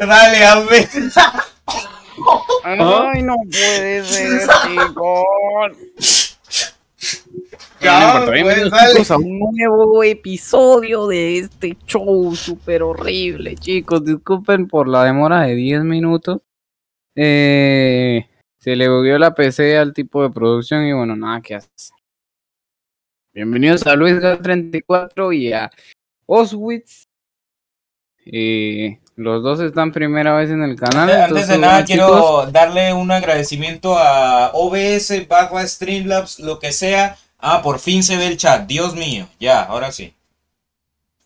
Dale, Amben. Ay, no puede ser, chicos. Ya, Bueno, pues, dale. a un nuevo episodio de este show súper horrible, chicos. Disculpen por la demora de 10 minutos. Eh, se le bugueó la PC al tipo de producción y bueno, nada que hacer. Bienvenidos a Luis 34 y a Oswitz. Eh, los dos están primera vez en el canal. Antes entonces, de nada, quiero chicos, darle un agradecimiento a OBS, barra Streamlabs, lo que sea. Ah, por fin se ve el chat. Dios mío. Ya, ahora sí.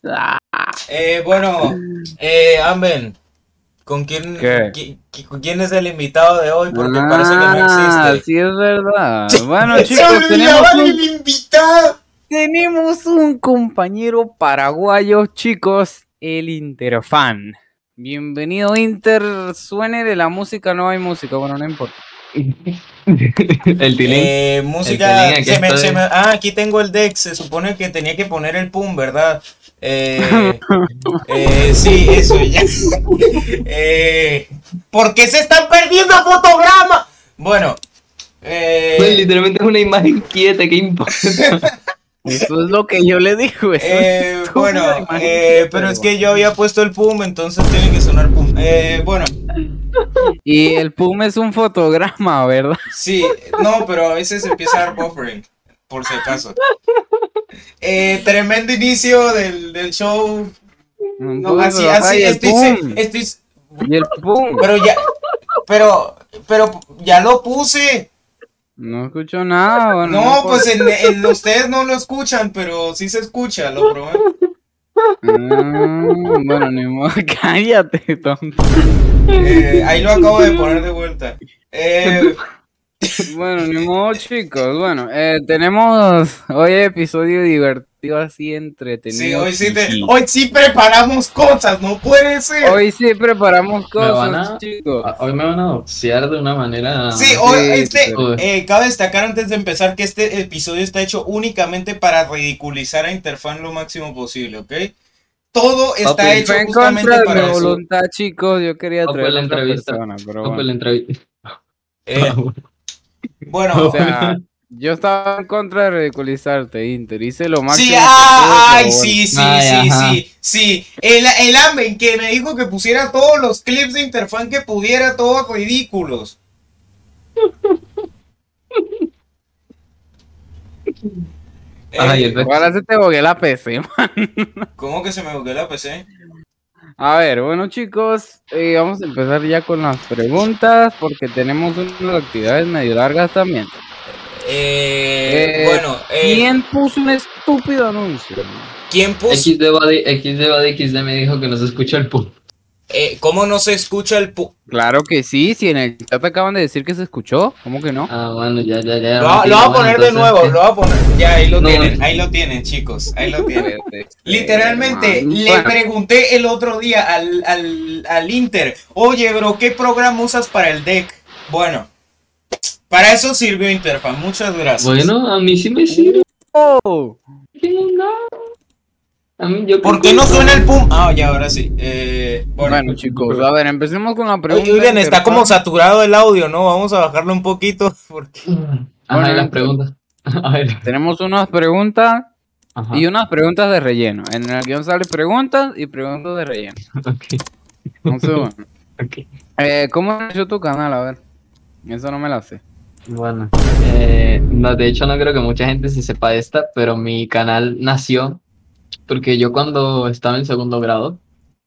ah, Eh, bueno, eh, Amben, ¿con quién, ¿Qué? qui- qui- con quién es el invitado de hoy? Porque parece que no Ah, existe. Sí, es verdad. Bueno, chicos, tenemos un, el invitado. tenemos un compañero paraguayo, chicos, el Interfan. Bienvenido, Inter. Suene de la música, no hay música, bueno, no importa. El tilín. Eh, música. El Telín, aquí se me- estoy. se me- ah, aquí tengo el deck. Se supone que tenía que poner el pum, ¿verdad? Eh, eh, sí, eso ya. Eh, ¿Por qué se están perdiendo fotogramas? Bueno. eh, Pues, literalmente es una imagen quieta, ¿qué importa? Eso es lo que yo le digo. Eh, bueno, eh, pero es que yo había puesto el pum, entonces tiene que sonar pum. Eh, bueno, Y el PUM es un fotograma, ¿verdad? sí, no, pero a veces empieza a dar buffering, por si acaso. Eh, tremendo inicio del, del show. No, Pues, así, así, estoy, PUM. estoy, Y el PUM. pero ya, pero, pero ya lo puse. No escucho nada. Bueno, No, importa. pues en, en ustedes no lo escuchan, pero sí se escucha, lo prometo. Ah, bueno, ni modo, cállate, tonto. Eh, ahí lo acabo de poner de vuelta. Eh, Bueno, ni modo, chicos. Bueno, eh, tenemos hoy episodio divertido, así entretenido. sí, hoy sí, te- hoy sí preparamos cosas, no puede ser. Hoy sí preparamos Me cosas, a- chicos. Ah, Hoy me van a doxear de una manera. Sí, hoy, Sí, este, pero- eh, cabe destacar antes de empezar que este episodio está hecho únicamente para ridiculizar a Interfan lo máximo posible, ¿ok? Todo está Papi, hecho en justamente contra de para mi eso. voluntad, chicos. Yo quería traer la entrevista. persona, pero bueno. la entrevista. Eh, bueno, O sea, yo estaba en contra de ridiculizarte, Inter. Hice lo máximo. sí, que ah, ay, sí, sí, Ay, sí, ajá. sí, sí. El, el Amben que me dijo que pusiera todos los clips de Interfan que pudiera, todos ridículos. Eh, Ay. Ahora se te bogué la PC, man. ¿Cómo que se me bugueó la PC? A ver, bueno chicos, eh, vamos a empezar ya con las preguntas porque tenemos unas actividades medio largas también. Eh, Eh, bueno, eh, ¿Quién puso un estúpido anuncio? ¿quién puso? XD Body, XD Body XD me dijo que no se escucha el pum. Eh, ¿Cómo no se escucha el pu- Claro que sí, si en el chat acaban de decir que se escuchó, ¿cómo que no? Ah, bueno, ya, ya, ya. Lo, va- lo voy a poner de nuevo, lo voy a poner. Ya, ahí lo No, tienen, no. ahí lo tienen, chicos, ahí lo tienen. Literalmente, man. le Bueno, pregunté el otro día al, al, al Inter, oye, bro, ¿qué programa usas para el deck? Bueno, para eso sirvió Interfan, muchas gracias. Bueno, a mí sí me sirve. Oh, A mí yo ¿Por qué no suena el pum? Ah, ya, ahora sí. Eh, bueno, Bueno chicos, a ver, empecemos con la pregunta. Oye, Oigan, está como saturado el audio, ¿no? Vamos a bajarlo un poquito. Porque... Y Bueno, las preguntas. A ver. Tenemos unas preguntas Ajá. y unas preguntas de relleno. En el guion sale preguntas y preguntas de relleno. Ok, Un segundo. ok. Eh, ¿Cómo nació tu canal? A ver. Eso no me la sé. Bueno, eh, no, de hecho no creo que mucha gente se sepa esta, pero mi canal nació porque yo cuando estaba en segundo grado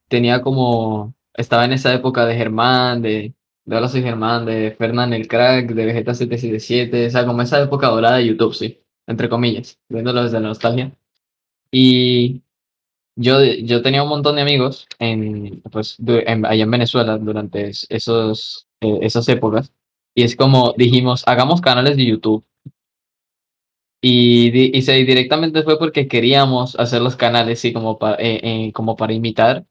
tenía como, estaba en esa época de Germán, de, de Hola soy Germán, de Fernán el Crack, de Vegeta 777, o sea, como esa época dorada de YouTube, sí, entre comillas, viéndolo desde la nostalgia. Y yo, yo tenía un montón de amigos en, pues, allá en Venezuela durante es- esos, eh, esas épocas. Y es como dijimos, hagamos canales de YouTube. Y, y se, directamente fue porque queríamos hacer los canales, sí, como, pa- eh, eh, como para imitar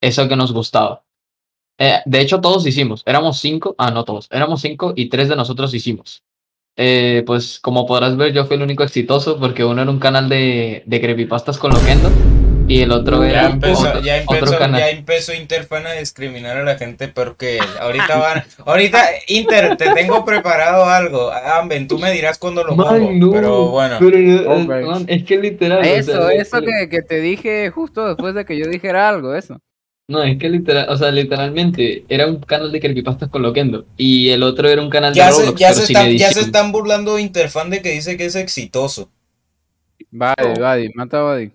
eso que nos gustaba. Eh, de hecho, todos hicimos. Éramos cinco, ah, no todos, éramos cinco y tres de nosotros hicimos. Pues como podrás ver, yo fui el único exitoso porque uno era un canal de, de creepypastas con Loquendo Y el otro Ya era empezó, otro, ya otro empezó, canal. ya empezó Interfan a discriminar a la gente porque ahorita van, ahorita Inter, te tengo preparado algo. Amben, tú me dirás cuando lo pongo, Man, no, pero bueno. pero, eh, man, es que literal. o Eso, sea, eso que, que te dije justo después de que yo dijera algo, eso. No, es que literal, o sea, literalmente era un canal de creepypastas con Loquendo y el otro era un canal de Ya se, Roblox, ya, pero se sin están, ya se están burlando de Interfan de que dice que es exitoso. Vale, Buddy, mata a Buddy.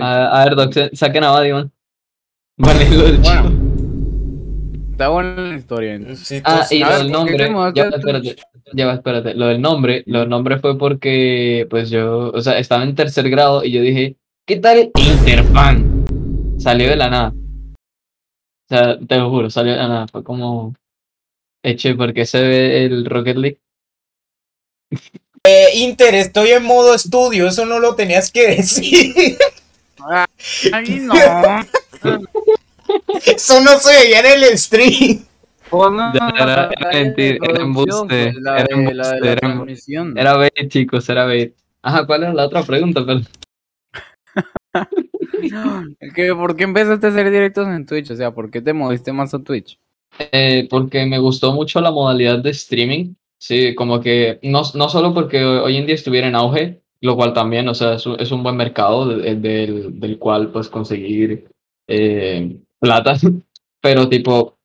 A, a ver, sa- saquen a man. Vale, lo del Bueno. Está buena la historia. entonces. Ah, y lo del ¿por qué nombre, ya, espérate, ya va, espérate, lo del nombre, lo del nombre fue porque, pues yo, o sea, estaba en tercer grado y yo dije, ¿qué tal Interfan? Salió de la nada. O sea, te lo juro, salió de la nada, fue como, eche, porque se ve el Rocket League. Eh, Inter, estoy en modo estudio, eso no lo tenías que decir. Ay, no. Eso no se veía en el stream. Ya, era- embuste, pues, era embuste, era bait, chicos, era bait. Ajá, ¿cuál era la otra pregunta? ¿Qué- ¿Por qué empezaste a hacer directos en Twitch? O sea, ¿por qué te moviste más a Twitch? eh, porque me gustó mucho la modalidad de streaming. Sí, como que no, no solo porque hoy en día estuviera en auge, lo cual también, o sea, es un, es un buen mercado de- del, del cual pues conseguir eh, plata, pero tipo,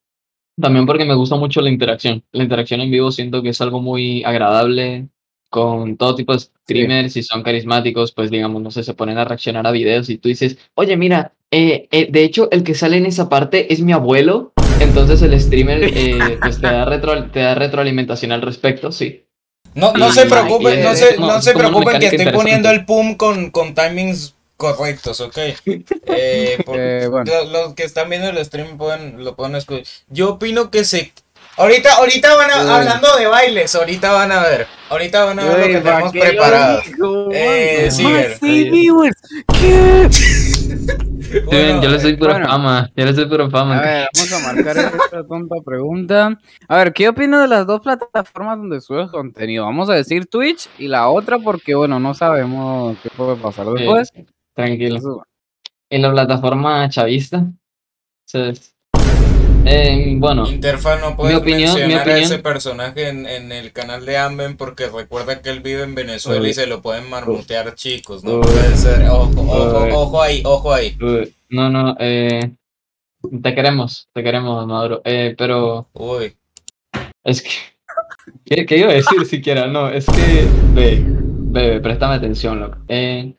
también porque me gusta mucho la interacción. La interacción en vivo siento que es algo muy agradable con todo tipo de streamers, si son carismáticos, pues digamos, no sé, se ponen a reaccionar a videos y tú dices, oye, mira, eh, eh, de hecho el que sale en esa parte es mi abuelo, entonces el streamer eh, pues te da, retro, te da retroalimentación al respecto, sí. No, no Y- se preocupen, no se, no se preocupen que estoy poniendo el pum con, con timings correctos, ¿ok? Eh, por- Eh, bueno. los que están viendo el stream pueden, lo pueden escuchar. Yo opino que se... Ahorita, ahorita van a, Uy. hablando de bailes, ahorita van a ver. Ahorita van a ver lo que ¿para tenemos preparado. digo, Eh, sí. ¿Qué? Sí, Bueno, yo le soy pura bueno. fama, yo le soy pura A fama. ver, vamos a marcar esta tonta pregunta. A ver, ¿qué opinas de las dos plataformas donde subes contenido? Vamos a decir Twitch y la otra porque, bueno, no sabemos qué puede pasar después. tranquilo. Entonces, En la plataforma chavista, se- eh, bueno, no puede Mi opinión- mi mencionar a ese personaje en, en el canal de Amben porque recuerda que él vive en Venezuela y se lo pueden marmutear chicos, no Uy. puede ser. Ojo, ojo, ojo ahí, ojo ahí. no, no, eh, te queremos, te queremos, Maduro, eh, pero Uy. es que, ¿qué, qué iba a decir siquiera? No, es que, ve, ve, préstame atención, loco. Eh,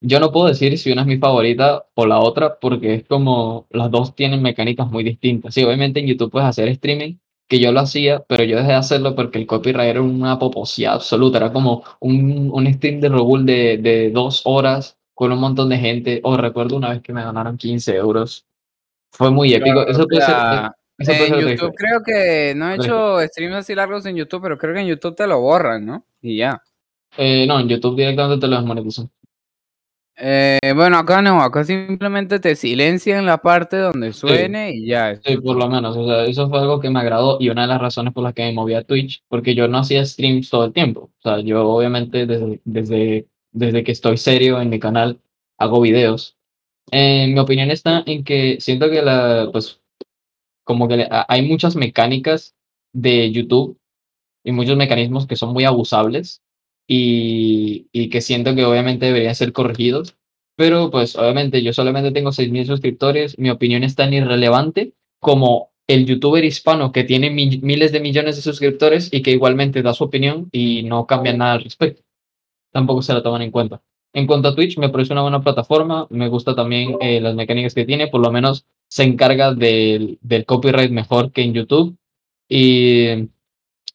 yo no puedo decir si una es mi favorita o la otra porque es como las dos tienen mecánicas muy distintas. Sí, obviamente en YouTube puedes hacer streaming, que yo lo hacía, pero yo dejé de hacerlo porque el copyright era una poposía absoluta, era como un, un stream de Robul de, de dos horas con un montón de gente. O recuerdo una vez que me ganaron 15 euros. Fue muy épico. Eso o puede ser, sea, eso puede en ser YouTube creo que no he hecho streams así largos en YouTube, pero creo que en YouTube te lo borran, ¿no? Y ya. Eh, no, en YouTube directamente te lo desmonetizan. Eh, bueno, acá no, acá simplemente te silencian la parte donde suene y ya. Sí, por lo menos, o sea, eso fue algo que me agradó y una de las razones por las que me moví a Twitch, porque yo no hacía streams todo el tiempo. O sea, yo obviamente desde, desde, desde que estoy serio en mi canal hago videos. Eh, mi opinión está en que siento que la, pues, como que le- a- hay muchas mecánicas de YouTube y muchos mecanismos que son muy abusables y, y que siento que obviamente deberían ser corregidos. Pero pues obviamente yo solamente tengo 6.000 suscriptores, mi opinión es tan irrelevante como el youtuber hispano que tiene mi- miles de millones de suscriptores y que igualmente da su opinión y no cambia nada al respecto. Tampoco se la toman en cuenta. En cuanto a Twitch, me parece una buena plataforma, me gusta también eh, las mecánicas que tiene, por lo menos se encarga del, del copyright mejor que en YouTube. Y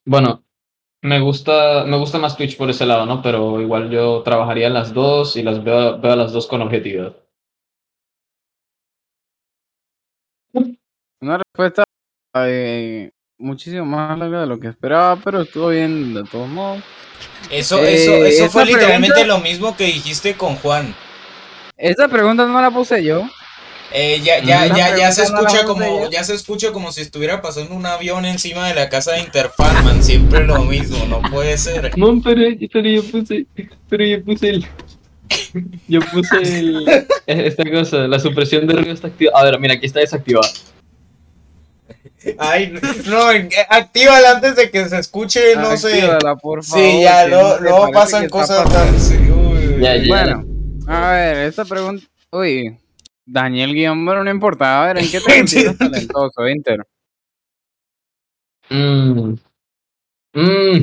bueno, me gusta, me gusta más Twitch por ese lado, ¿no? Pero igual yo trabajaría en las dos y las veo, veo a las dos con objetividad. Una respuesta eh, muchísimo más larga de lo que esperaba, pero estuvo bien de todos modos. Eso, Eh, eso, eso esa fue literalmente pregunta- lo mismo que dijiste con Juan. Esa pregunta no la puse yo. Eh, ya, ya, ya, ya se no escucha como, ya se escucha como si estuviera pasando un avión encima de la casa de Interfan, man. Siempre lo mismo, no puede ser. No, pero, pero yo puse, pero yo puse el, Yo puse el- esta cosa, la supresión de ruido está activada. A ver, mira, aquí está desactivada. Ay, no, eh, actívala antes de que se escuche, no sé. Actívala, por favor. Sí, ya, luego, no sé, parece pasan cosas pasando. tan. sí, uy. Ya, ya. Bueno, a ver, esta pregunta. Uy, Daniel Guión, bueno, no importa. A ver, ¿en qué te consideras talentoso, Inter? Mm. Mm.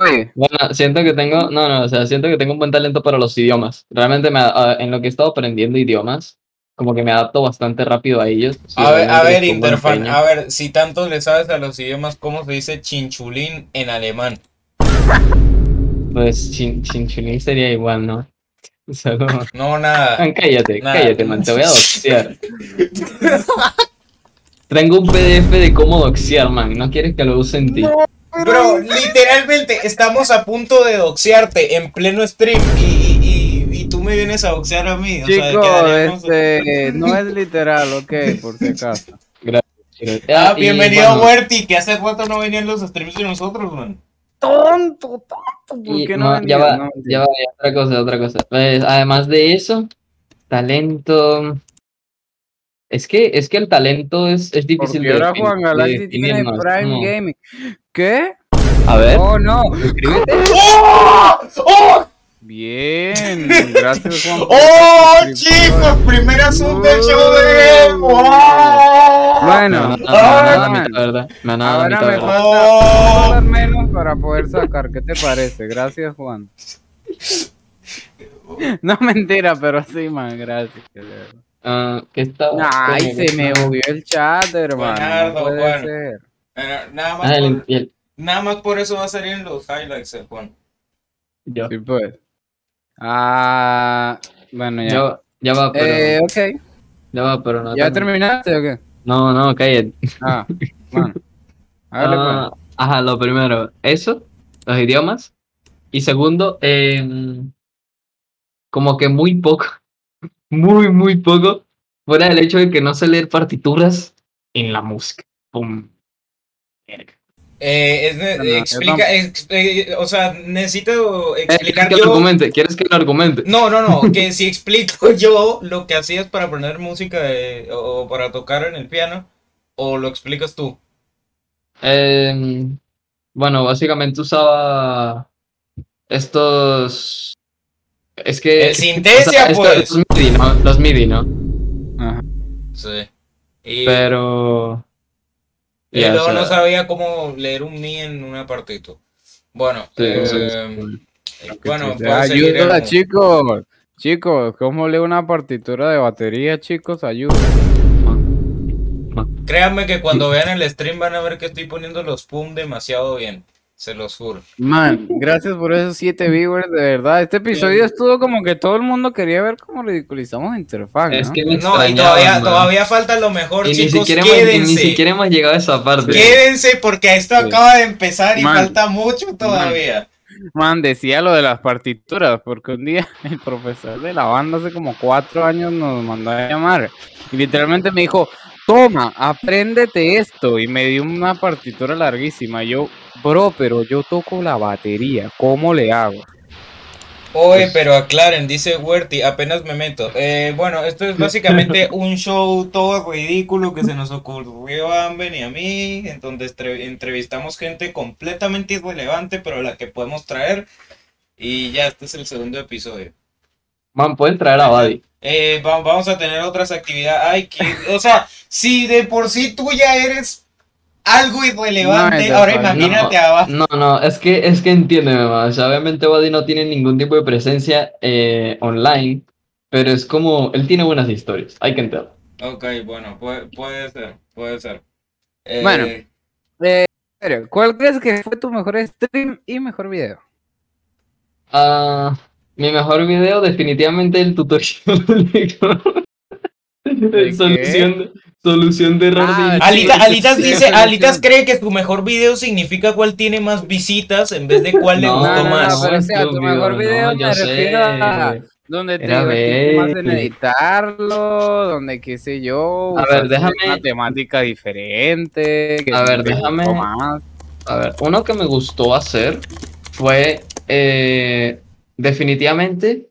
Uy, Bueno, siento que tengo, no, no, o sea, siento que tengo un buen talento para los idiomas. Realmente me, en lo que he estado aprendiendo idiomas, como que me adapto bastante rápido a ellos. Si A ver, a ver, Interfan, a ver, si tanto le sabes a los idiomas, ¿cómo se dice chinchulín en alemán? Pues chin, chinchulín sería igual, ¿no? Solo... No, nada. Man, cállate, Nada. cállate, man, te voy a doxear. Tengo un PDF de cómo doxear, man, no quieres que lo use en ti. Bro, literalmente estamos a punto de doxearte en pleno stream y, y, y, y tú me vienes a doxear a mí. O sea, chico, quedaríamos- este, no es literal, ok, por si acaso. Ah, y, bienvenido bueno, Huerti, que hace cuánto no venían los streams de nosotros, man. Tonto, tonto, ¿por qué no, no? ya va, No, ya va, ya, otra cosa, otra cosa. Pues, además de eso, talento. Es que, es que el talento es, es difícil Porque de, ahora Juan de Galaxy tiene definir, ¿no? Es Prime como- Gaming. ¿Qué? A ver, Oh, no. Suscríbete. ¡Oh! ¡Oh! Bien. Gracias, Juan. ¡Oh, chicos! Primer asunto del show de él. ¡Wow! me Bueno, han dado- me han dado la ah, mitad, ¿verdad? Me han dado la ahora me ¿verdad? falta Oh. dólar menos para poder sacar. ¿Qué te parece? Gracias, Juan. No mentira, pero sí, man, gracias. Ah, ¿Qué está? Ay, se me movió el chat, hermano. Buenardo, No puede Juan. ser. Bueno, nada, más Ah, por, el- nada más por eso va a salir en los highlights, eh, Juan. yo, Sí, pues. Ah, bueno, ya. yo, ya va, pero, eh, ok. ya va, pero no. ¿Ya terminaste o qué? No, no, cállate. Ah, bueno. Hágale, pues. Ajá, lo primero, eso, los idiomas. Y segundo, em, como que muy poco, muy, muy poco, fuera del hecho de que no sé leer partituras en la música. Pum. Eh, es ne- No, no, yo explica, ex- eh, o sea, necesito Eh, explicar ¿Quieres que lo argumente? ¿Quieres que lo argumente? No, no, no, que si explico yo lo que hacías para aprender música de- o para tocar en el piano, o lo explicas tú. Em, bueno, básicamente usaba estos... Es que... El pues. Los MIDI, ¿no? Los MIDI, ¿no? Ajá. Sí. Y, Pero... y o luego sea, no sabía cómo leer un mi en una partita. Bueno, Sí, eso eh, bueno, pues, ayuda, en- chicos. Chicos, ¿cómo leo una partitura de batería, chicos? Ayuda. Créanme que cuando vean el stream van a ver que estoy poniendo los pum demasiado bien. Se los juro. Man, gracias por esos siete viewers, de verdad. Este episodio estuvo como que todo el mundo quería ver cómo ridiculizamos a Interfaz, Es ¿no? que me No, y todavía, man. todavía falta lo mejor, Y ni siquiera, quédense. ni siquiera hemos llegado a esa parte. Quédense porque esto Sí. acaba de empezar y Man. falta mucho todavía. Man, decía lo de las partituras, porque un día el profesor de la banda hace como cuatro años nos mandó a llamar y literalmente me dijo, toma, apréndete esto y me dio una partitura larguísima. Yo, bro, pero yo toco la batería, ¿cómo le hago? Oye, pero aclaren, dice Huerti, apenas me meto. Eh, bueno, esto es básicamente un show todo ridículo que se nos ocurrió a Amben y a mí, en donde entrevistamos gente completamente irrelevante, pero la que podemos traer. Y ya, este es el segundo episodio. Man, pueden traer a Buddy. Eh, va- vamos a tener otras actividades. Ay, que, o sea, si de por sí tú ya eres algo irrelevante, No, ahora imagínate no, abajo. No, no, es que, es que entiéndeme, man. O sea, obviamente Buddy no tiene ningún tipo de presencia eh, online, pero es como, él tiene buenas historias, hay que entenderlo. Ok, bueno, puede, puede ser, puede ser. Eh, Bueno. Eh, pero, ¿cuál crees que fue tu mejor stream y mejor video? Ah, mi mejor video, definitivamente el tutorial ¿De de solución, de- solución de error de Ah, inicio. Alita- Alitas dice, Alitas cree que su mejor video significa cuál tiene más visitas en vez de cuál le No, gustó no, no, más. pero o sea, tu mejor video no, me refiero a donde te divertiste más en ver. editarlo, donde qué sé yo, A ver, déjame- una temática diferente, que A ver, déjame- más. A ver, uno que me gustó hacer fue eh, definitivamente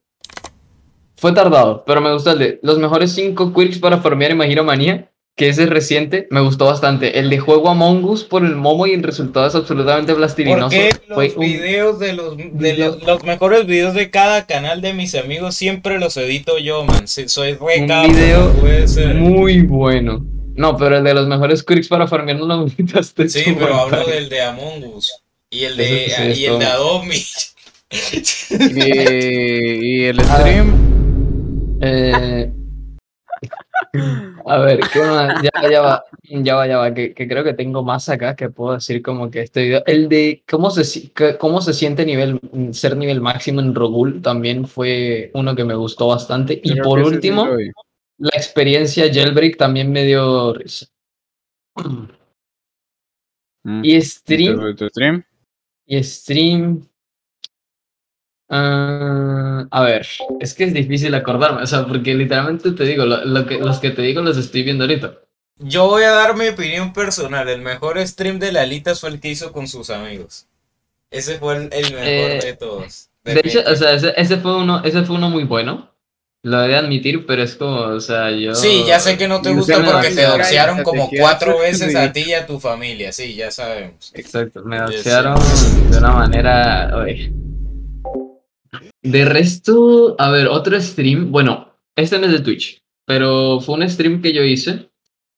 fue tardado, pero me gustó el de los mejores 5 quirks para farmear en Magiro Manía, que ese es reciente, me gustó bastante. El de juego Among Us por el momo y el resultado es absolutamente plastilinoso. Porque Fue los un- videos de los, de los, los mejores videos de cada canal de mis amigos siempre los edito yo, man. Sí, soy re Un capo, video no puede ser. muy bueno. No, pero el de los mejores quirks para farmear no lo gritaste. Sí, pero hablo del de Among Us. Y el de, sí y el de. Adobe. Y, y el stream. Eh, a ver, ¿qué más? Ya, ya va, ya va, ya va, que, que creo que tengo más acá que puedo decir como que este video. El de cómo se, cómo se siente nivel, ser nivel máximo en Rogul también fue uno que me gustó bastante. Y Creo por último, la experiencia Jailbreak también me dio risa. Mm. Y stream, ¿Tu- tu stream? y stream. Ah, a ver, es que es difícil acordarme, o sea, porque literalmente te digo, lo, lo que, los que te digo los estoy viendo ahorita. Yo voy a dar mi opinión personal. El mejor stream de Lalitas fue el que hizo con sus amigos. Ese fue el, el mejor Eh, de todos. De hecho, o sea, ese, ese fue uno, ese fue uno muy bueno. Lo he de admitir, pero es como, o sea, yo. Sí, ya sé que no te gusta porque te doxearon como cuatro veces a ti y a tu familia. Sí, ya sabemos. Exacto, me doxearon de una manera. oye. De resto, a ver, otro stream. Bueno, este no es de Twitch, pero fue un stream que yo hice.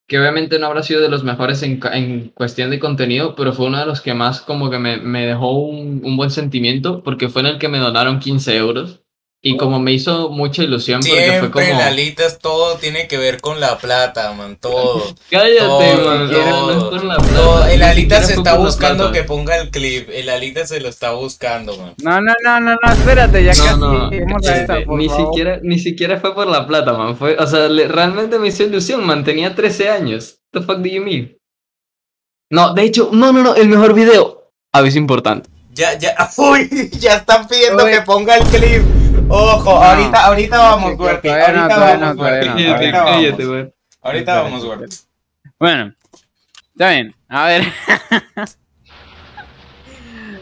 Que obviamente no habrá sido de los mejores en, en cuestión de contenido, pero fue uno de los que más como que me, me dejó un, un buen sentimiento, porque fue en el que me donaron 15 euros. Y como me hizo mucha ilusión, porque fue Siempre como. Lalitas todo tiene que ver con la plata, man. Todo. Cállate, Todo, man, no es todo. por la plata, todo. El Alitas se está buscando plata. que ponga el clip. El Alitas se lo está buscando, man. No, no, no, no, no, espérate, ya No, casi. no, llegamos a esa, eh, por ni favor. siquiera, ni siquiera fue por la plata, man. Fue, o sea, le- realmente me hizo ilusión, man. Tenía 13 años. What the fuck do you mean? No, de hecho, no, no, no, el mejor video. Aviso importante. Ya, ya, uy, ya están pidiendo Uy. que ponga el clip. Ojo, No. ahorita, ahorita vamos, no, Ahorita vamos, no, Ahorita vamos. cállate, güey. Ahorita Espera, vamos, Worky. Bueno, está bien. A ver.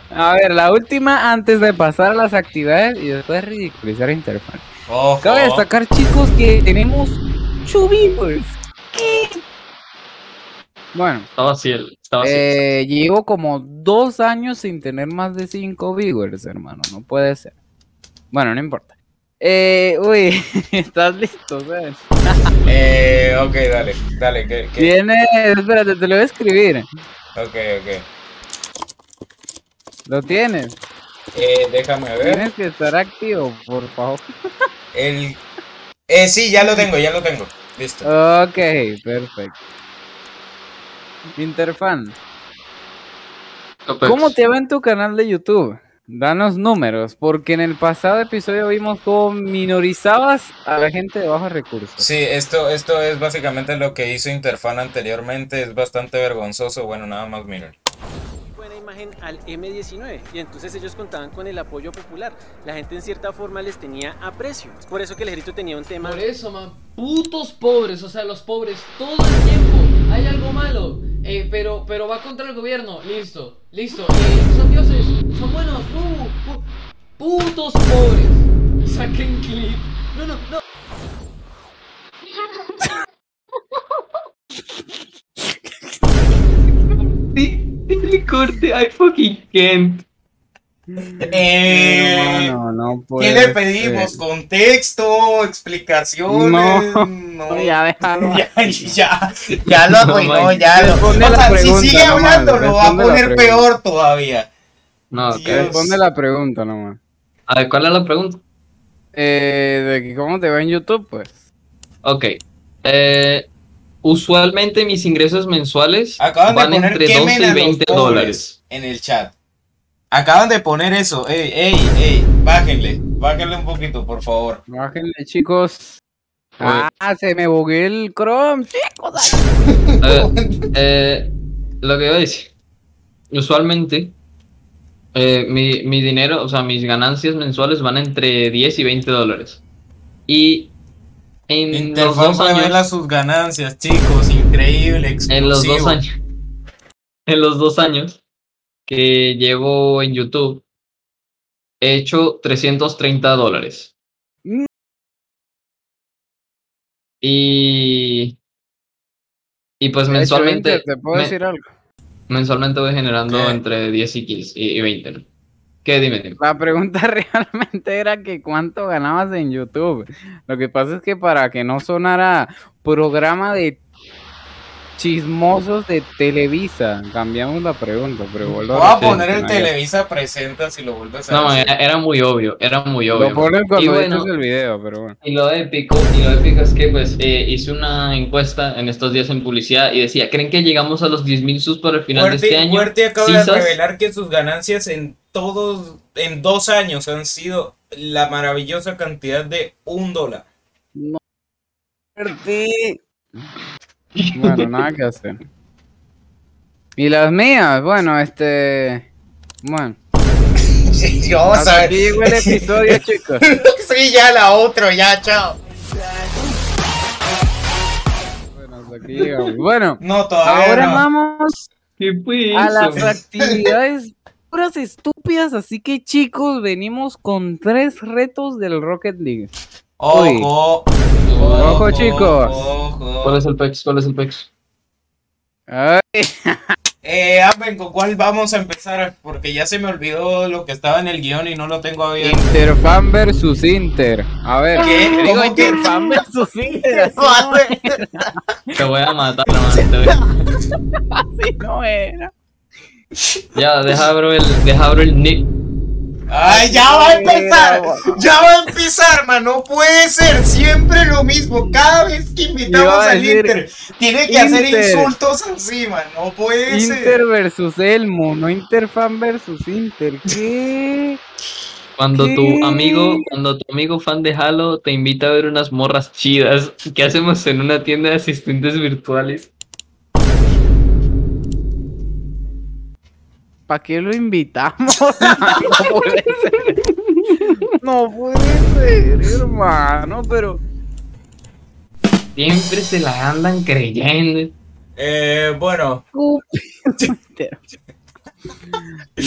A ver, la última antes de pasar a las actividades y después ridiculizar a Interfan. Ojo. Cabe destacar, chicos, que tenemos 8 viewers. ¿Qué? Bueno, Estaba así, el- estaba así. eh, llevo como dos años sin tener más de 5 viewers, hermano. No puede ser. Bueno, no importa. Eh, uy, ¿estás listo? ¿sabes? Eh, ok, dale, dale, que, que- Tiene, espérate, te lo voy a escribir. ok, ok. Lo tienes. Eh, déjame ver. Tienes que estar activo, por favor. El, eh, sí, ya lo tengo, ya lo tengo. Listo. Ok, perfecto. Interfan, ¿cómo te va en tu canal de YouTube? Danos números, porque en el pasado episodio vimos cómo minorizabas a la gente de bajos recursos. Sí, esto, esto es básicamente lo que hizo Interfan anteriormente. Es bastante vergonzoso. Bueno, nada más miren. Imagen al M19 y entonces ellos contaban con el apoyo popular. La gente en cierta forma les tenía aprecio. Es por eso que el ejército tenía un tema Por eso, man, putos pobres, o sea, los pobres todo el tiempo. Hay algo malo, eh, pero, pero va contra el gobierno. Listo, listo. eh, son dioses, son buenos. uh, uh, putos pobres. Saquen clip. No, no, no. Sí, dile corte, I fucking can't. Eh, no, no ¿Qué puede le pedimos? ser. ¿Contexto? ¿Explicaciones? No. No. Ya, déjalo. Ya, ya, ya lo No, arruinó, ya lo. O la sea, si sigue nomás, hablando, lo va a poner peor todavía. No, Dios. ¿qué? Responde la pregunta nomás. A ver, ¿cuál es la pregunta? Eh, de que cómo te va en YouTube, pues. Ok. Eh, usualmente mis ingresos mensuales Acaban de van poner entre quemen 12 y a los 20 pobres dólares. en el chat. Acaban de poner eso. Ey, ey, ey, bájenle. Bájenle un poquito, por favor. Bájenle, chicos. Ah, se me bugué el Chrome, chicos. A ver, eh, lo que iba a decir. Usualmente, eh, mi, mi dinero, o sea, mis ganancias mensuales van entre 10 y 20 dólares. Y en los dos años. revela sus ganancias, chicos. Increíble, exclusivo. En los dos años. En los dos años que llevo en YouTube, he hecho 330 dólares. Y. Y pues hecho, mensualmente. ¿Te puedo me- decir algo? mensualmente voy generando ¿Qué? entre 10 y 15 y, y 20, ¿no? Dime. La pregunta realmente era que cuánto ganabas en YouTube. Lo que pasa es que para que no sonara programa de chismosos de Televisa, cambiamos la pregunta, pero vuelvo Voy a poner el Televisa presenta si lo vuelves a No, decir. era, era muy obvio, era muy obvio. Lo pones Y cuando bueno, el video, pero bueno. Y lo épico, y lo épico es que pues eh, hice una encuesta en estos días en publicidad y decía, ¿creen que llegamos a los 10.000 subs para el final de este año? Fuerte acaba ¿Sí, de revelar que sus ganancias en todos, en dos años han sido la maravillosa cantidad de un dólar. No. Fuerte. Bueno, nada que hacer. Y las mías, bueno, este. Bueno, Sí, vamos hasta a ver. aquí llegó el episodio, chicos. sí, ya la otra, ya, chao. Bueno, hasta aquí llegamos. Bueno, No, todavía ahora no. vamos ¿Qué fue a las actividades puras estúpidas, así que chicos, venimos con tres retos del Rocket League. Uy. Ojo. Ojo, chicos. ojo. ¿Cuál es el pex? ¿Cuál es el pex? Ay, Eh, Amben, ¿con cuál vamos a empezar? Porque ya se me olvidó lo que estaba en el guion y no lo tengo abierto. Interfan versus Inter. A ver, ¿Qué? digo ¿Cómo que? Interfan versus Inter. Te voy a matar, a- así no era. Ya, deja abro el, deja abro el nick. ¡Ay, ya va a empezar! ¡Ya va a empezar, man! No puede ser siempre lo mismo. Cada vez que invitamos al Inter, tiene que hacer Inter. insultos así, man. No puede Inter ser. versus Elmo, no Interfan versus Inter. ¿Qué? Cuando ¿Qué? tu amigo, cuando tu amigo fan de Halo te invita a ver unas morras chidas, ¿qué hacemos en una tienda de asistentes virtuales? ¿Para qué lo invitamos? no puede ser. No puede ser, hermano, pero. Siempre se la andan creyendo. Eh, bueno,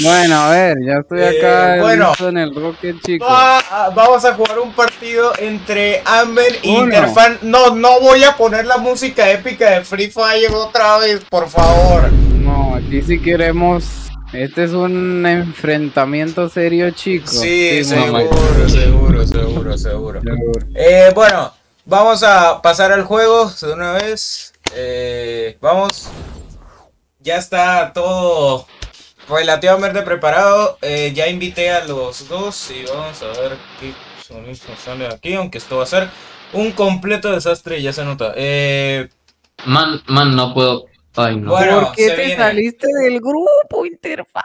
Bueno, a ver, ya estoy acá Eh, bueno. en el Rocket, chicos. va- vamos a jugar un partido entre Amber y Uno. Interfan. No, no voy a poner la música épica de Free Fire otra vez, por favor. No, aquí sí queremos. Este es un enfrentamiento serio, chicos. Sí, seguro, seguro, seguro, seguro. Seguro. Eh, bueno, vamos a pasar al juego de una vez. Eh, vamos. Ya está todo relativamente preparado. Eh, ya invité a los dos y vamos a ver qué sonido sale aquí. Aunque esto va a ser un completo desastre, ya se nota. Eh, Man, man, no puedo. Ay, no. Bueno, ¿Por qué te viene. saliste del grupo, Interfaz?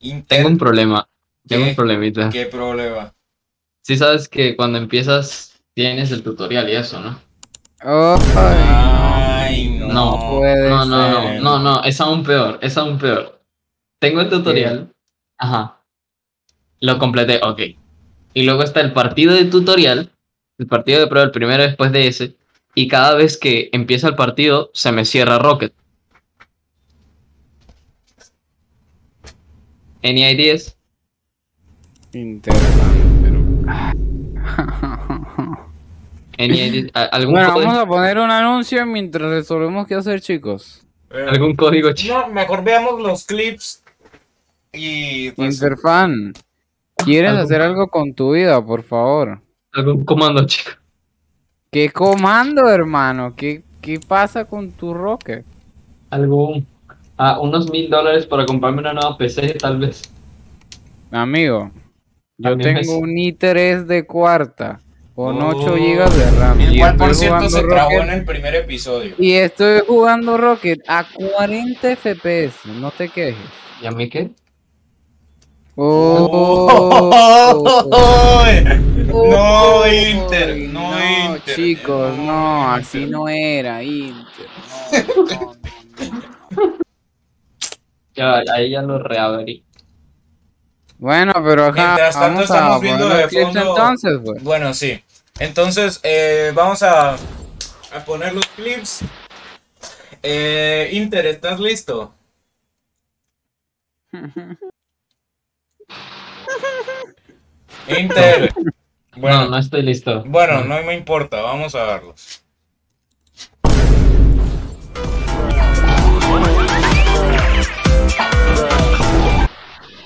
Inter- Tengo un problema. Tengo ¿Qué? un problemita. ¿Qué problema? Sí sabes que cuando empiezas tienes el tutorial y eso, ¿no? Oh, Ay, no. No, puede No, no, no, no, no, es aún peor, es aún peor. Tengo el tutorial. Ajá. Lo completé, ok. Y luego está el partido de tutorial, el partido de prueba, el primero después de ese. Y cada vez que empieza el partido, se me cierra Rocket. Any ideas? Interfaz, pero. Any ideas? ¿A- ¿Algún, Bueno, código, vamos a poner un anuncio mientras resolvemos qué hacer, chicos. Eh, algún código ch- no, mejor veamos los clips. Y pues, Interfan, ¿quieres hacer algo con tu vida, por favor? algún comando, chico? ¿Qué comando, hermano? ¿Qué, qué pasa con tu Rocket? Algún. Ah, unos mil dólares para comprarme una nueva PC, tal vez. Amigo, yo tengo es- un i3 de cuarta con Oh. 8 GB de RAM. el y cual estoy por cierto jugando se trabó Rocket- en el primer episodio. Y estoy jugando Rocket a 40 FPS, no te quejes. ¿Y a mí qué? Oh, No, oh, Inter, no, Inter. Chicos, no, no, Inter. así no era, Inter. No, no, no, no. Ya, ahí ya lo reabrí. Bueno, pero acá Mientras tanto vamos a estamos viendo poner de fondo- entonces, pues. Bueno, sí. Entonces, eh, vamos a, a poner los clips. Eh, Inter, ¿estás listo? Inter, Bueno, No, no estoy listo. bueno, no me importa, vamos a verlos.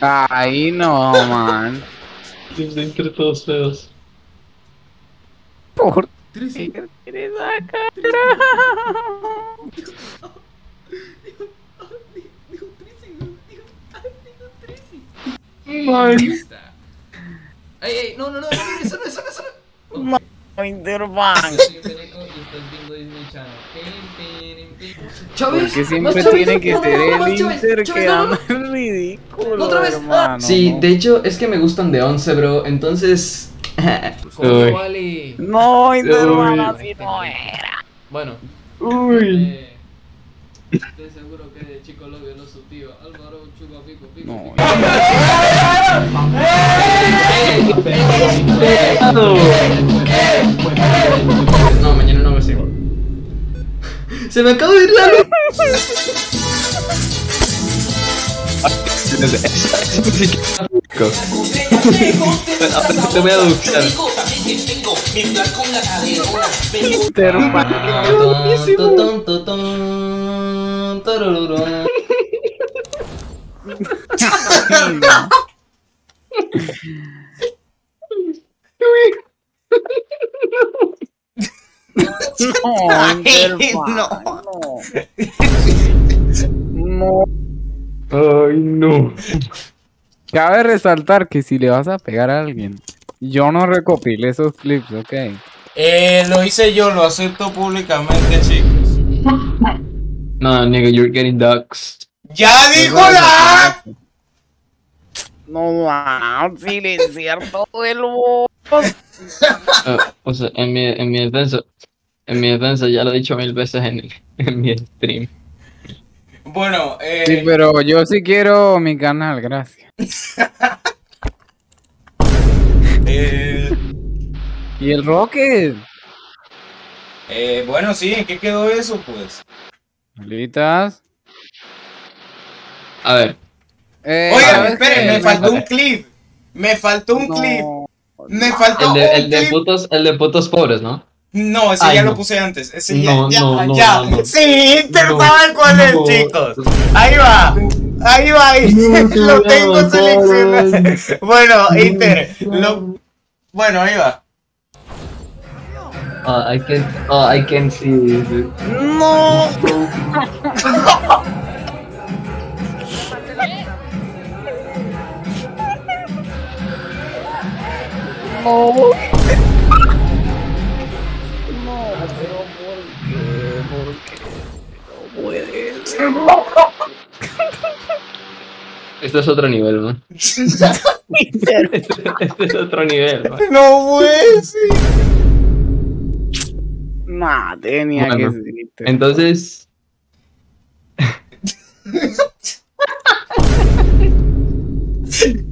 Ahí no, man. Entre todos feos. ¿Por Tracy, qué quieres sacar? dijo Tracy, dijo, ay, dijo Tracy. Man. Ahí está. Ey, ey, no, no, no, no, eso no, eso no, eso no. Interbank. Soy Federico y estás viendo Disney Channel. Pin, pin, pin. Chávez, siempre tiene que no, no, ser no, no, el Inter que no, no, anda en ridículo, Otra vez, hermano. Sí, ¿no? de hecho es que me gustan de 11, bro. Entonces. ¿Cómo Uy. vale? No, Interbank, Uy. así no era. Bueno, Uy. eh, estoy seguro que de chico lo violó su No. No, mañana no me sigo. Se me acaba de ir la luz. Te voy a duchar. Interbank. No, no. No. No. Ay, no. Cabe resaltar que si le vas a pegar a alguien, yo no recopilé esos clips, ok. Eh, lo hice yo, lo acepto públicamente, chicos. No, nigga, you're getting ducks. ¡Ya dijo la! No va a silenciar todo el voz. Ah, o sea, en mi, en mi defensa, en mi defensa ya lo he dicho mil veces en, el- en mi stream. Bueno, eh, Sí, pero yo sí quiero mi canal, gracias. eh, ¿Y el Rocket? eh, bueno, sí, ¿en qué quedó eso, pues? Bolitas. A ver, Eh, Oigan, ¿sabes esperen, me faltó un clip. Me faltó un No, clip. Me faltó el de, un el de clip. putos, el de putos pobres, ¿no? No, ese Ay, ya no. lo puse antes. Ese ya, No, ya, no, ya. no, no. Sí, Inter No, saben cuál es, no. chicos. Ahí va. Ahí va. ahí. lo tengo no, seleccionado. no. Bueno, Inter. Lo... Bueno, ahí va. Oh, I can, oh, I can see this. No. No. No, pero ¿por qué? ¿Por qué? No puede ser. Este es otro nivel, man. este, este es otro nivel, man. No puede ser. Nah, tenía Bueno. que ser. Entonces,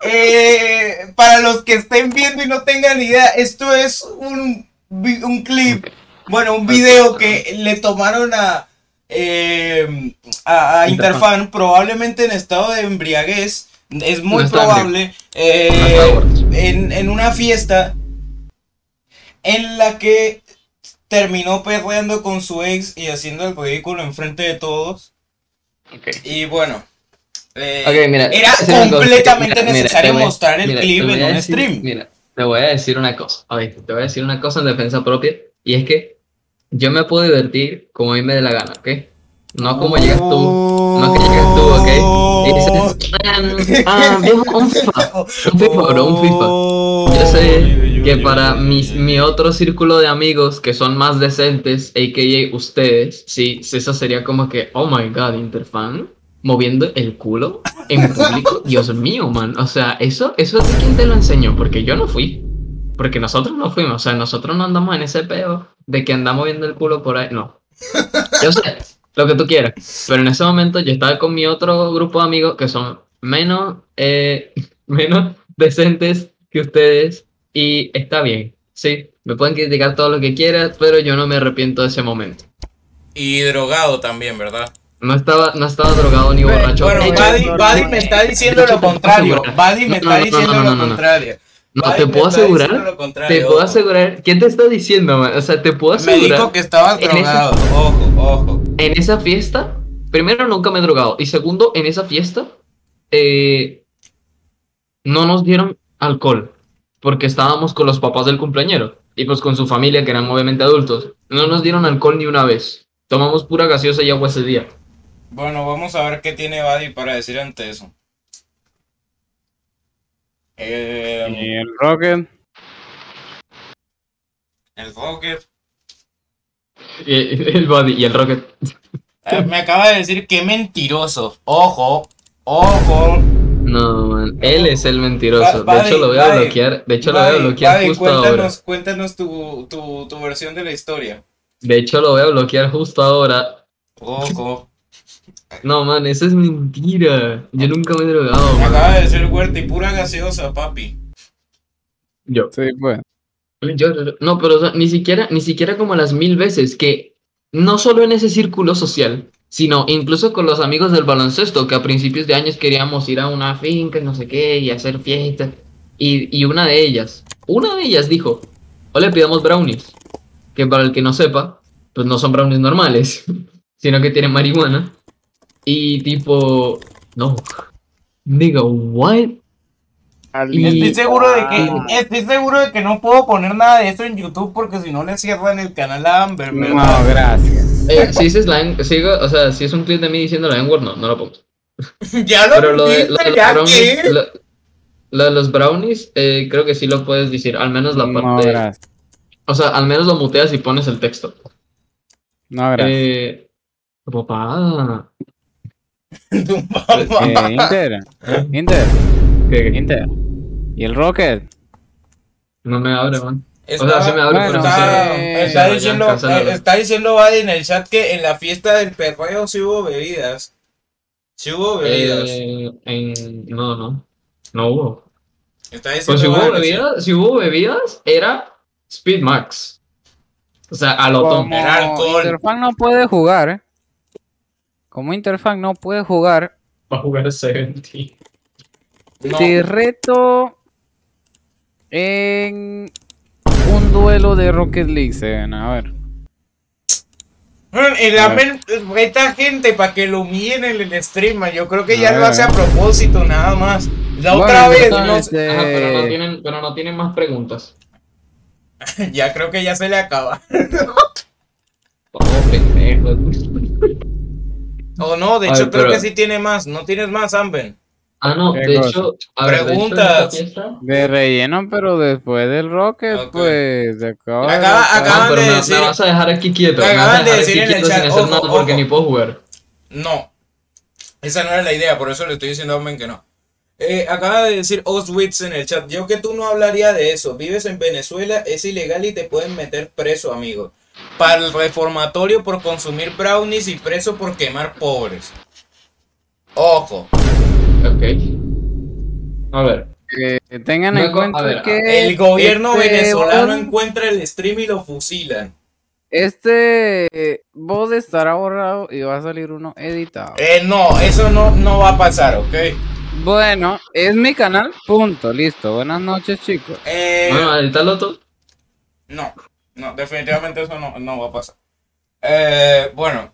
Eh, para los que estén viendo y no tengan idea, esto es un, un clip, bueno, un video que le tomaron a, eh, a, a Interfan, probablemente en estado de embriaguez, es muy No probable, eh, en, en una fiesta en la que terminó perreando con su ex y haciendo el ridículo enfrente de todos. Y bueno, eh, Ok, mira, era completamente Mira, mira, necesario te voy a- mostrar el mira, clip en un decir- stream. Mira, te voy a decir una cosa. oíste, te voy a decir una cosa en defensa propia. Y es que yo me puedo divertir como a mí me dé la gana, ¿ok? No como llegas tú. No que llegas tú, ¿ok? Y dices, ah, ah, viejo, un FIFA. Un FIFA, bro, un FIFA. Yo sé que para mi, mi otro círculo de amigos que son más decentes, a.k.a. ustedes, sí, eso sería como que, oh my god, Interfan, moviendo el culo en público, Dios mío, man. O sea, eso, eso es de quién te lo enseñó, porque yo no fui. Porque nosotros no fuimos, o sea, nosotros no andamos en ese peo de que andamos viendo el culo por ahí, no. Yo sé, lo que tú quieras, pero en ese momento yo estaba con mi otro grupo de amigos que son menos, eh, menos decentes que ustedes y está bien, sí, me pueden criticar todo lo que quieran, pero yo no me arrepiento de ese momento. Y drogado también, ¿verdad? No estaba, no estaba drogado ni borracho. Bueno, Buddy, me está diciendo lo contrario. Buddy me está diciendo lo contrario. No, te me puedo asegurar. Te puedo asegurar. ¿Quién te está diciendo, man? O sea, te puedo Me asegurar. dijo que estabas drogado. Ojo, ojo. En esa fiesta, primero nunca me he drogado. Y segundo, en esa fiesta, eh, no nos dieron alcohol. Porque estábamos con los papás del cumpleañero. Y pues con su familia, que eran obviamente adultos. No nos dieron alcohol ni una vez. Tomamos pura gaseosa y agua ese día. Bueno, vamos a ver qué tiene Buddy para decir ante eso. Eh, Y el Rocket. el Rocket. Y- El body y el rocket. Eh, me acaba de decir que mentiroso. Ojo, ojo. No, man. Él es el mentiroso. De hecho, Buddy, lo voy a Buddy, bloquear. De hecho, lo voy a Buddy, bloquear Buddy, justo ahora. cuéntanos, cuéntanos tu, tu, tu versión de la historia. De hecho, lo voy a bloquear justo ahora. Ojo. No, man, eso es mentira. Yo nunca me he drogado, man. acaba de decir Huerta y pura gaseosa, papi. Yo. Sí, pues. Yo- no, pero o sea, ni siquiera, ni siquiera como las mil veces que no solo en ese círculo social, sino incluso con los amigos del baloncesto, que a principios de años queríamos ir a una finca, y no sé qué, y hacer fiestas. Y, y una de ellas, una de ellas dijo, o le pidamos brownies, que para el que no sepa, pues no son brownies normales, sino que tienen marihuana. Y tipo, no, digo, what? Y- Estoy seguro de Ah. que estoy seguro de que no puedo poner nada de eso en YouTube porque si no le cierran el canal a Amber, No, ¿verdad? gracias. Eh, si dices la sigo, o sea, si es un clip de mí diciendo la N-word, no, no lo pongo. ya lo Pero lo de, dijiste, lo de los ya brownies, que. lo, lo de los brownies, eh, creo que sí lo puedes decir, al menos la No, parte, gracias. o sea, al menos lo muteas y pones el texto. No, gracias. Eh, papá. Eh, Inter. Inter. que Inter. ¿Y el Rocket? no me abre, man. Está, O sea, sí me abre, Bueno, pero está, eh, está diciendo, cancélalo. eh, está diciendo Buddy en el chat que en la fiesta del perreo sí hubo bebidas. Sí hubo bebidas. Eh, en, no, no, no hubo. Está diciendo Pues si hubo bebidas, si hubo bebidas, era Speed Max. O sea, a lo tonto. Era alcohol. Interfan no puede jugar, ¿eh? Como Interfan no puede jugar, Va a jugar 70. No. te reto en un duelo de Rocket League, Seven. A ver. Bueno, Y la A men- esta gente para que lo humillen en el stream, yo creo que ya A lo hace a propósito, nada más. La Bueno, otra vez, no este, Ajá, pero no tienen, pero no tienen más preguntas. ya creo que ya se le acaba. Oh, pendejo. O no, de hecho ver, creo pero- que sí tiene más. ¿No tienes más, Amben? Ah, no, ¿Qué de hecho, a ver, de hecho, en Preguntas. De relleno, pero después del Rocket, pues se acaba. Acaba- de- acaba- No, Acaban pero de me, decir- me vas a dejar aquí quieto. Me Me vas a acaban de decir aquí en el chat, ojo, nada porque ojo. ni puedo jugar. No. Esa no era la idea, por eso le estoy diciendo a Amben que no. Eh, acaba de decir Oswitz en el chat. Yo que tú no hablaría de eso. Vives en Venezuela, es ilegal y te pueden meter preso, amigo. Para el reformatorio por consumir brownies y preso por quemar pobres. Ojo. Ok. A ver. Que tengan No, en cuenta ver, que. El gobierno este venezolano encuentra el stream y lo fusilan. Este bot estará borrado y va a salir uno editado. Eh, no, eso no, no va a pasar, ¿ok? Bueno, es mi canal, punto, listo. Buenas noches, chicos. Eh, Bueno, ahorita lo otro. no, no, definitivamente eso no, no va a pasar. Eh, bueno.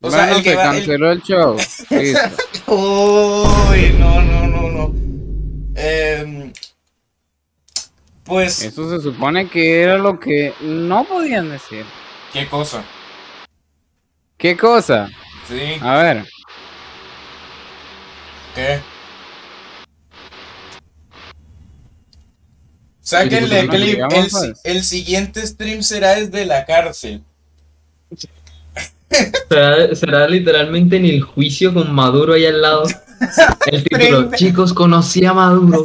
O sea, el que se va, el- canceló el show. Uy, no, no, no, no. Em, pues, Eso se supone que era lo que no podían decir. ¿qué cosa? ¿Qué cosa? Sí, A ver. ¿qué? Sáquenle Bueno, clip. digamos, El, si- pues. el siguiente stream será desde la cárcel. Será, será literalmente en el juicio con Maduro ahí al lado. El título, Prende. chicos, conocí a Maduro.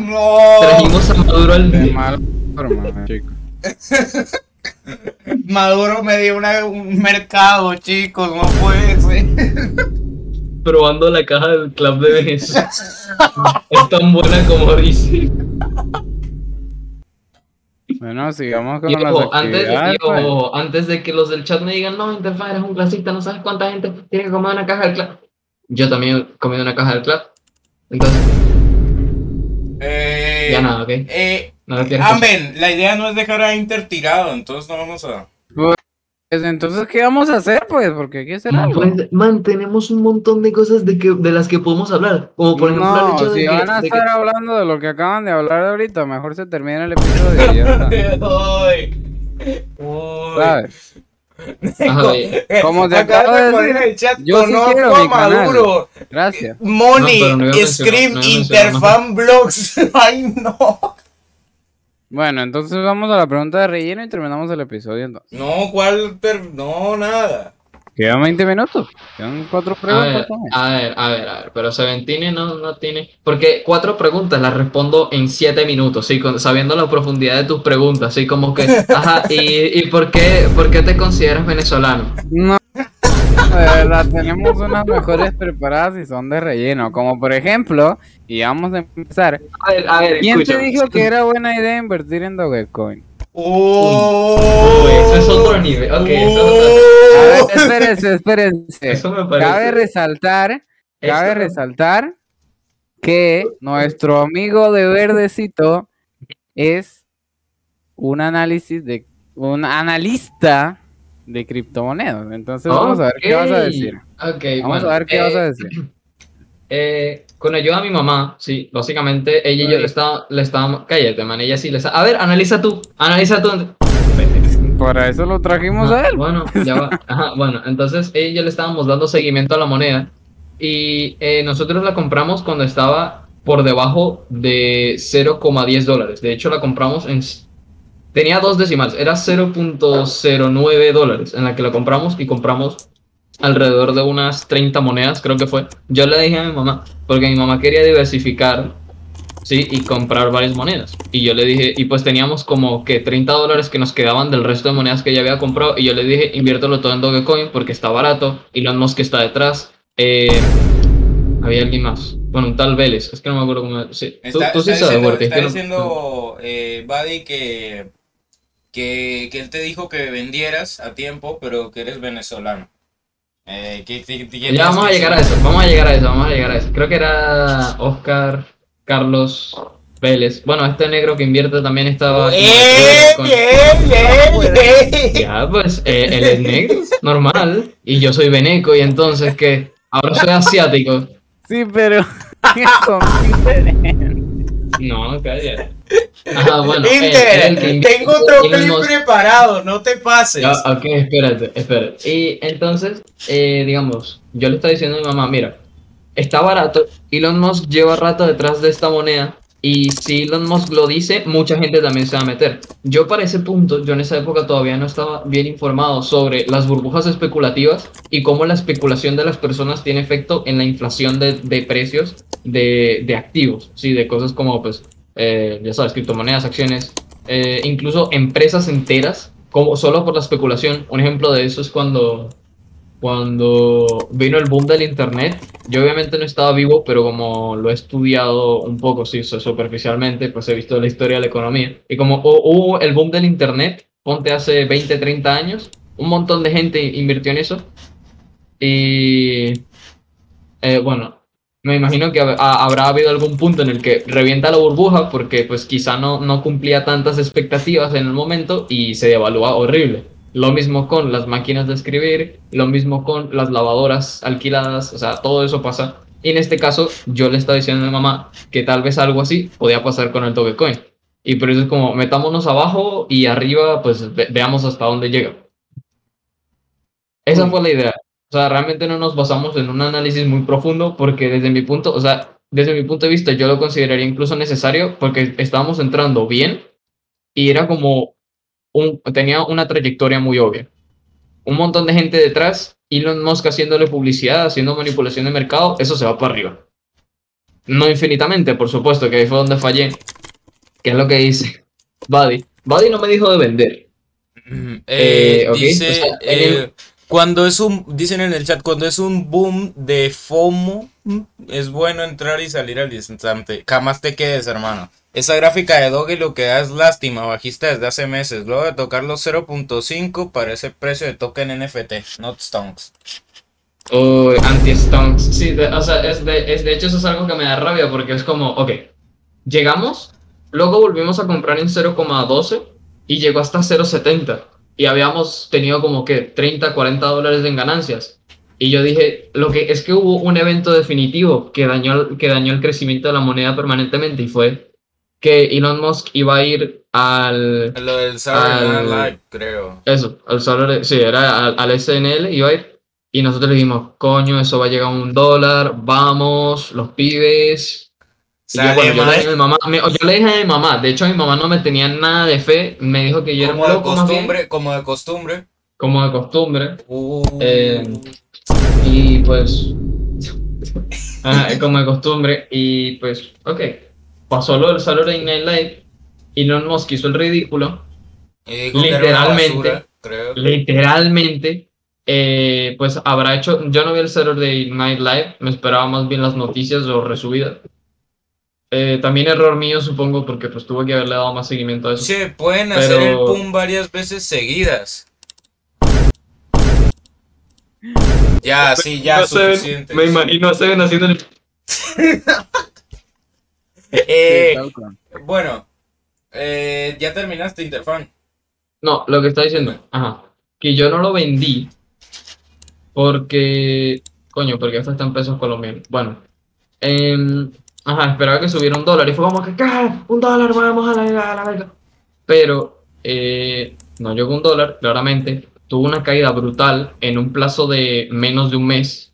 No. Trajimos a Maduro al chicos. Maduro me dio una- un mercado, chicos, no puede ser. probando la caja del club de Venezuela. es tan buena como dice. Bueno, sigamos con las ojo, antes, y pues. antes de que los del chat me digan, no, Interfaz, eres un clasista, no sabes cuánta gente tiene que comer una caja del club. Yo también he comido una caja del club. Entonces, Eh, Ya nada, ok. Eh, No Amben, la idea no es dejar a Inter tirado, entonces no vamos a. Pues, entonces, ¿qué vamos a hacer, pues? Porque hay que hacer algo. Pues, man, tenemos un montón de cosas de, que, de las que podemos hablar. Como por ejemplo el no, hecho de si que- van a de que- estar hablando de lo que acaban de hablar ahorita, mejor se termina el episodio y ya. ¿Sabes? Como te acabo de poner decir, en el chat, yo sí conozco quiero a mi canal. Maduro. Gracias. Money, No, no Scream, no Interfan Blogs. Ay, no. Bueno, entonces vamos a la pregunta de relleno y terminamos el episodio entonces. No, ¿cuál? per- No, nada. Quedan 20 minutos. Quedan cuatro A preguntas. ver, también. a ver, a ver, a ver, pero Seventine no, no tiene. Porque cuatro preguntas las respondo en siete minutos, sí, con- sabiendo la profundidad de tus preguntas, sí, como que, ajá, ¿y, y por, qué, por qué te consideras venezolano? No. De verdad, tenemos unas mejores preparadas y son de relleno. Como por ejemplo, y vamos a empezar. A ver, a ver, ¿Quién te dijo que era buena idea invertir en Dogecoin? Oh. Uy, eso es otro nivel, ok, eso es otro- A ver, espérense, espérense. Eso me parece. Cabe resaltar, cabe Esto- resaltar que nuestro amigo de verdecito es un análisis de un analista de criptomonedas. Entonces vamos a ver qué vas a decir. Ok, Vamos bueno, a ver qué eh, vas a decir. Eh, con ayuda de mi mamá, sí, básicamente ella y yo le estábamos, le estábamos, cállate, man, ella sí le está, a ver, analiza tú, analiza tú. Para eso lo trajimos a Ajá, él. Bueno, ya va. Ajá, bueno, entonces ella y yo le estábamos dando seguimiento a la moneda y eh, nosotros la compramos cuando estaba por debajo de 0,10 dólares. De hecho, la compramos en... Tenía dos decimales, era 0.09 dólares en la que la compramos y compramos alrededor de unas 30 monedas, creo que fue. Yo le dije a mi mamá, porque mi mamá quería diversificar, sí, y comprar varias monedas. Y yo le dije, y pues teníamos como que 30 dólares que nos quedaban del resto de monedas que ella había comprado. Y yo le dije, inviértelo todo en Dogecoin porque está barato. Elon Musk está detrás. Eh, había alguien más. Bueno, un tal Vélez. Es que no me acuerdo cómo. Sí, tú, Está, tú sí está sabes, diciendo, está que no- diciendo eh, Buddy que, que, que él te dijo que vendieras a tiempo, pero que eres venezolano. Eh, que- que- que- Ya vamos a llegar a eso, vamos a llegar a eso, vamos a llegar a eso. Creo que era Oscar, Carlos, Vélez. Bueno, este negro que invierte también estaba. ¡Eh, con- bien, bien, bien! Ya, pues, eh, él es negro, normal. Y yo soy veneco, y entonces, ¿qué? Ahora soy asiático. Sí, pero son diferentes. No, calla. Ajá, bueno. Inter, el invierte tengo otro clip nos- preparado, no te pases. Ya, ok, espérate, espérate. Y entonces, eh, digamos, yo le estaba diciendo a mi mamá, mira, está barato, Elon Musk lleva rato detrás de esta moneda y si Elon Musk lo dice, mucha gente también se va a meter. Yo para ese punto, yo en esa época todavía no estaba bien informado sobre las burbujas especulativas y cómo la especulación de las personas tiene efecto en la inflación de, de precios de, de activos, sí, de cosas como, pues, eh, ya sabes, criptomonedas, acciones, eh, incluso empresas enteras, como solo por la especulación. Un ejemplo de eso es cuando, cuando vino el boom del internet. Yo obviamente no estaba vivo, pero como lo he estudiado un poco, sí, superficialmente, pues he visto la historia de la economía. Y como hu- hubo el boom del internet, ponte hace 20, 30 años, un montón de gente invirtió en eso. Y eh, bueno, me imagino que hab- ha- habrá habido algún punto en el que revienta la burbuja porque pues quizá no, no cumplía tantas expectativas en el momento y se devalúa horrible. Lo mismo con las máquinas de escribir, lo mismo con las lavadoras alquiladas, o sea, todo eso pasa. Y en este caso yo le estaba diciendo a mi mamá que tal vez algo así podía pasar con el Dogecoin. Y por eso es como metámonos abajo y arriba pues ve- veamos hasta dónde llega. Esa fue la idea. O sea, realmente no nos basamos en un análisis muy profundo porque desde mi punto, o sea, desde mi punto de vista yo lo consideraría incluso necesario porque estábamos entrando bien y era como un, tenía una trayectoria muy obvia. Un montón de gente detrás, Elon Musk haciéndole publicidad, haciendo manipulación de mercado, eso se va para arriba. No infinitamente, por supuesto, que ahí fue donde fallé. Que es lo que dice Buddy. Buddy no me dijo de vender. Eh, eh, ok, dice, o sea, eh, cuando es un, dicen en el chat, cuando es un boom de FOMO, mm, es bueno entrar y salir al instante. Jamás te quedes, hermano. Esa gráfica de Doge lo que da es lástima, bajista desde hace meses. Luego de tocar los 0.5 para ese precio de token NFT, not stonks. o anti-stonks. Sí, o sea, de, de hecho eso es algo que me da rabia porque es como, ok, Llegamos, luego volvimos a comprar en 0,12 y llegó hasta 0,70. Y habíamos tenido como que 30, 40 dólares en ganancias. Y yo dije, lo que es que hubo un evento definitivo que dañó, que dañó el crecimiento de la moneda permanentemente y fue que Elon Musk iba a ir al... Lo del Saturday Al- Live, creo. Eso, al salario, sí, era al, al SNL, iba a ir. Y nosotros le dijimos, coño, eso va a llegar a un dólar, vamos, los pibes. Yo, Sale bueno, yo le dije a mi mamá, me- yo le dije a mi mamá, de hecho mi mamá no me tenía nada de fe, me dijo que yo era Como un de bien, costumbre, como de costumbre. como de costumbre. Uh, Eh, Y pues, ajá, como de costumbre, y pues, ok, pasó lo del Saturday Night Live, y Elon Musk hizo el ridículo, y era una literalmente, basura, creo. literalmente, eh, pues habrá hecho, yo no vi el Saturday Night Live, me esperaba más bien las noticias o resubidas. Eh, también error mío, supongo, porque pues tuve que haberle dado más seguimiento a eso. Sí, pueden hacer el pum varias veces seguidas. Ya, sí, ya, No se ven- me imagino a Seven haciendo el... Eh, bueno, eh, ya terminaste Interfan. No, lo que está diciendo, ajá, que yo no lo vendí porque, coño, porque esto está en pesos colombianos. Bueno, em, ajá, esperaba que subiera un dólar y fue como que, ¿qué? Un dólar, vamos a la, a la verga. Pero eh, no llegó un dólar, claramente. Tuvo una caída brutal en un plazo de menos de un mes.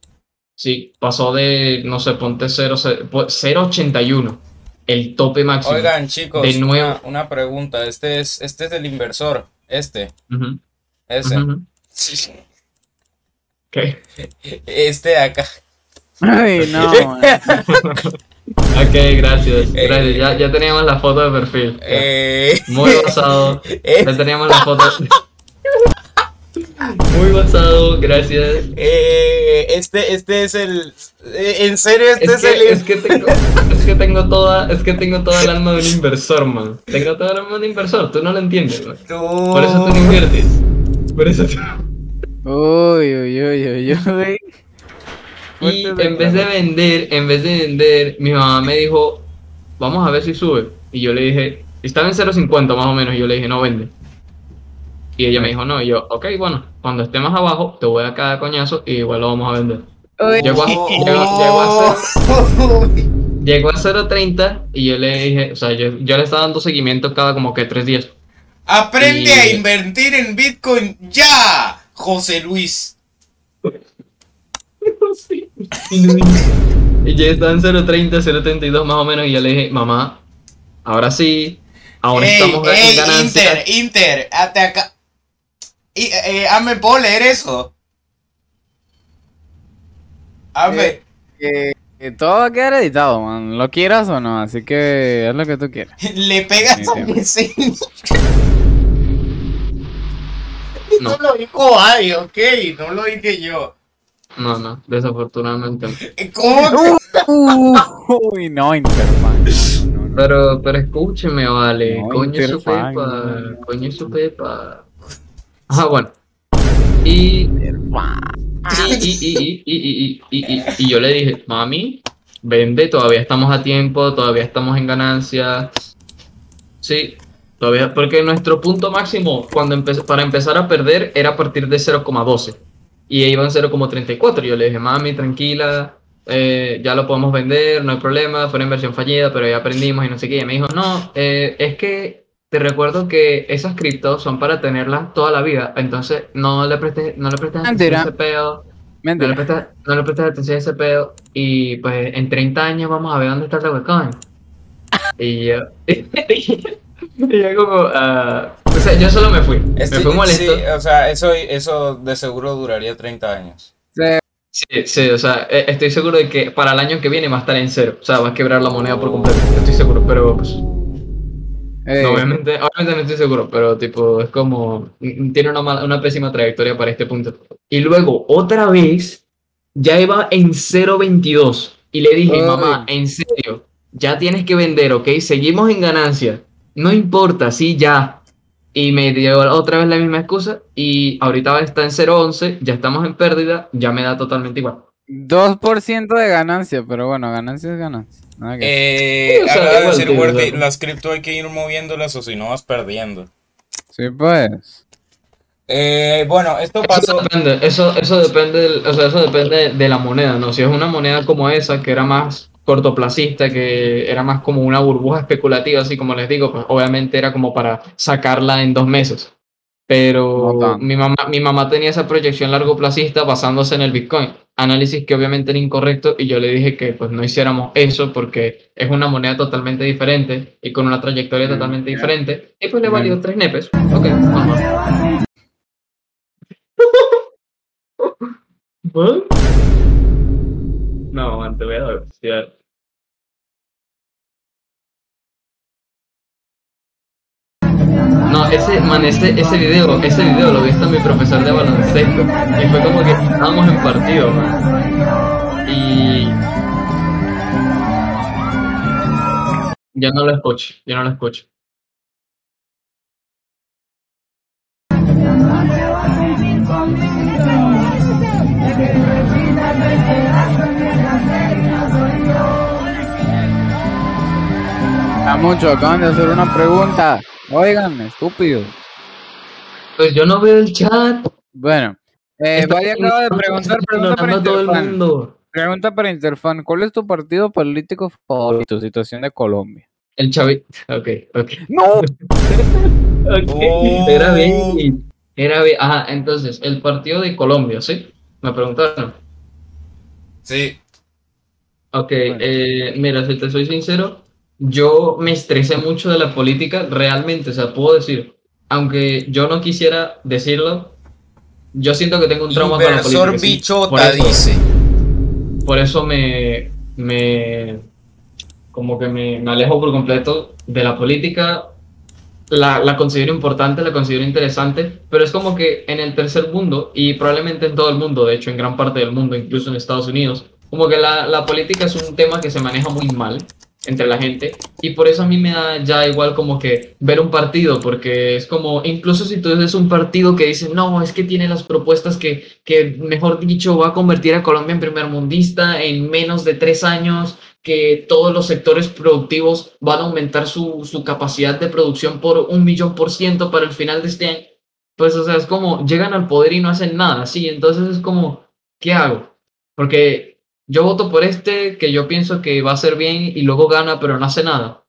Sí, pasó de, no sé, ponte 0, 0.81, el tope máximo. Oigan, chicos, De nuevo. una, una pregunta. Este es, este es el inversor. Este, Ujú, ese. Sí, Ok. Este de acá. Ay, no. Ok, gracias. Eh, Gracias. Ya, ya teníamos la foto de perfil. Eh, Muy basado. eh, Ya teníamos la foto. Muy basado, gracias. eh, este, este es el. En serio, este Es es, que, el. es que tengo, es que tengo toda, es que tengo toda el alma de un inversor, man. Tengo toda el alma de un inversor, tú no lo entiendes, man. Por eso tú no inviertes. Por eso tú. Uy, uy, uy, uy, uy. Y en vez de vender, en vez de vender, mi mamá me dijo, vamos a ver si sube. Y yo le dije, estaba en 0.50 más o menos, y yo le dije, no vende. Y ella me dijo, no, y yo, ok, bueno, cuando esté más abajo, te voy a cada coñazo y igual lo vamos a vender. Llegó a, llegó, llegó a ser- llegó a 0.30 y yo le dije, o sea, yo, yo le estaba dando seguimiento cada como que tres días. Aprende Y- a invertir en Bitcoin ya, José Luis. Y yo estaba en 0.30, 0.32 más o menos y yo le dije, mamá, ahora sí, ahora ey, estamos ey, en ganancia. Inter, Inter, hasta acá. Y, eh, Ame, ¿puedo leer eso? Ame, Eh. que, que todo va a quedar editado, man. Lo quieras o no, así que haz lo que tú quieras. le pegas a mi vecino. No. No lo dijo Ay, ok, no lo dije yo. No, no, desafortunadamente no. ¿Cómo? Uy, no, Interfan. No, no, no, no. Pero, pero escúcheme, vale. No, coño su pepa. no. Coño su pepa. Ajá, bueno. Y, y, y, y, y, y, y, y, y- y yo le dije, mami, vende, todavía estamos a tiempo, todavía estamos en ganancia. Sí, todavía, porque nuestro punto máximo cuando empe- para empezar a perder era a partir de 0,12 y iba en 0,34. Yo le dije, mami, tranquila, eh, ya lo podemos vender, no hay problema, fue una inversión fallida, pero ya aprendimos y no sé qué. Y me dijo, no, eh, es que te recuerdo que esas criptos son para tenerlas toda la vida, entonces no le prestes, no le prestes atención a ese pedo. No le, prestas, no le prestas atención a ese pedo. Y pues en 30 años vamos a ver dónde está el Dogecoin. Y yo. y yo como. ah, o sea, yo solo me fui. Este- me fui molesto. sí, o sea, eso, eso de seguro duraría 30 años. Sí, sí, o sea, eh, estoy seguro de que para el año que viene va a estar en cero. O sea, va a quebrar la moneda por completo. Estoy seguro, pero pues. Ey, no, obviamente, obviamente no estoy seguro, pero tipo, es como. mm, Tiene una, mala- una pésima trayectoria para este punto. Y luego, otra vez, ya iba en 0.22. Y le dije, Ay. mamá, en serio, ya tienes que vender, ¿ok? Seguimos en ganancia. No importa, sí, ya. Y me dio otra vez la misma excusa. Y ahorita está en 0.11, ya estamos en pérdida, ya me da totalmente igual. 2% de ganancia, pero bueno, ganancia es ganancia. Que- Eh, Sí, o sea, acaba de decir las cripto hay que ir moviéndolas o si no vas perdiendo. Sí, pues. Eh, bueno, esto Eso pasó. depende, eso, eso depende, del- o sea, eso depende de la moneda, ¿no? Si es una moneda como esa, que era más cortoplacista, que era más como una burbuja especulativa, así como les digo, pues obviamente era como para sacarla en dos meses. Pero No mi mamá, mi mamá tenía esa proyección largo placista basándose en el Bitcoin. Análisis que obviamente era incorrecto y yo le dije que pues no hiciéramos eso porque es una moneda totalmente diferente y con una trayectoria Mm, totalmente ya. diferente. Y pues le valió Mm. tres nepes. Ok, vamos. No, te voy a. No, ese, man, ese, ese video, ese video lo vi hasta mi profesor de baloncesto. Y fue como que estábamos en partido, man. Y. Yo no lo escucho, yo no lo escucho. A mucho, acaban de hacer una pregunta. Oigan, estúpido. Pues yo no veo el chat. Bueno, eh, Valle acaba de preguntar, pregunta para todo el mundo. Pregunta para Interfan. ¿Cuál es tu partido político favorito? Situación de Colombia. El chavi. Ok, ok. ¡No! Ok, Oh. Era bien. Era bien. Ajá, entonces, el partido de Colombia, ¿sí? Me preguntaron. Sí. Ok, Bueno. eh, mira, si te soy sincero, yo me estresé mucho de la política, realmente, o sea, puedo decir, aunque yo no quisiera decirlo, yo siento que tengo un trauma con la política. sí. bichota, Por eso- dice. Por eso me, me como que me, me alejo por completo de la política. La, la considero importante, la considero interesante, pero es como que en el tercer mundo, y probablemente en todo el mundo, de hecho en gran parte del mundo, incluso en Estados Unidos, como que la, la política es un tema que se maneja muy mal entre la gente, y por eso a mí me da ya igual como que ver un partido, porque es como, incluso si tú eres un partido que dice, no, es que tiene las propuestas que, que mejor dicho, va a convertir a Colombia en primermundista en menos de tres años, que todos los sectores productivos van a aumentar su, su capacidad de producción por un millón por ciento para el final de este año. Pues, o sea, es como llegan al poder y no hacen nada, sí, entonces es como, ¿qué hago? Porque yo voto por este que yo pienso que va a ser bien y luego gana, pero no hace nada.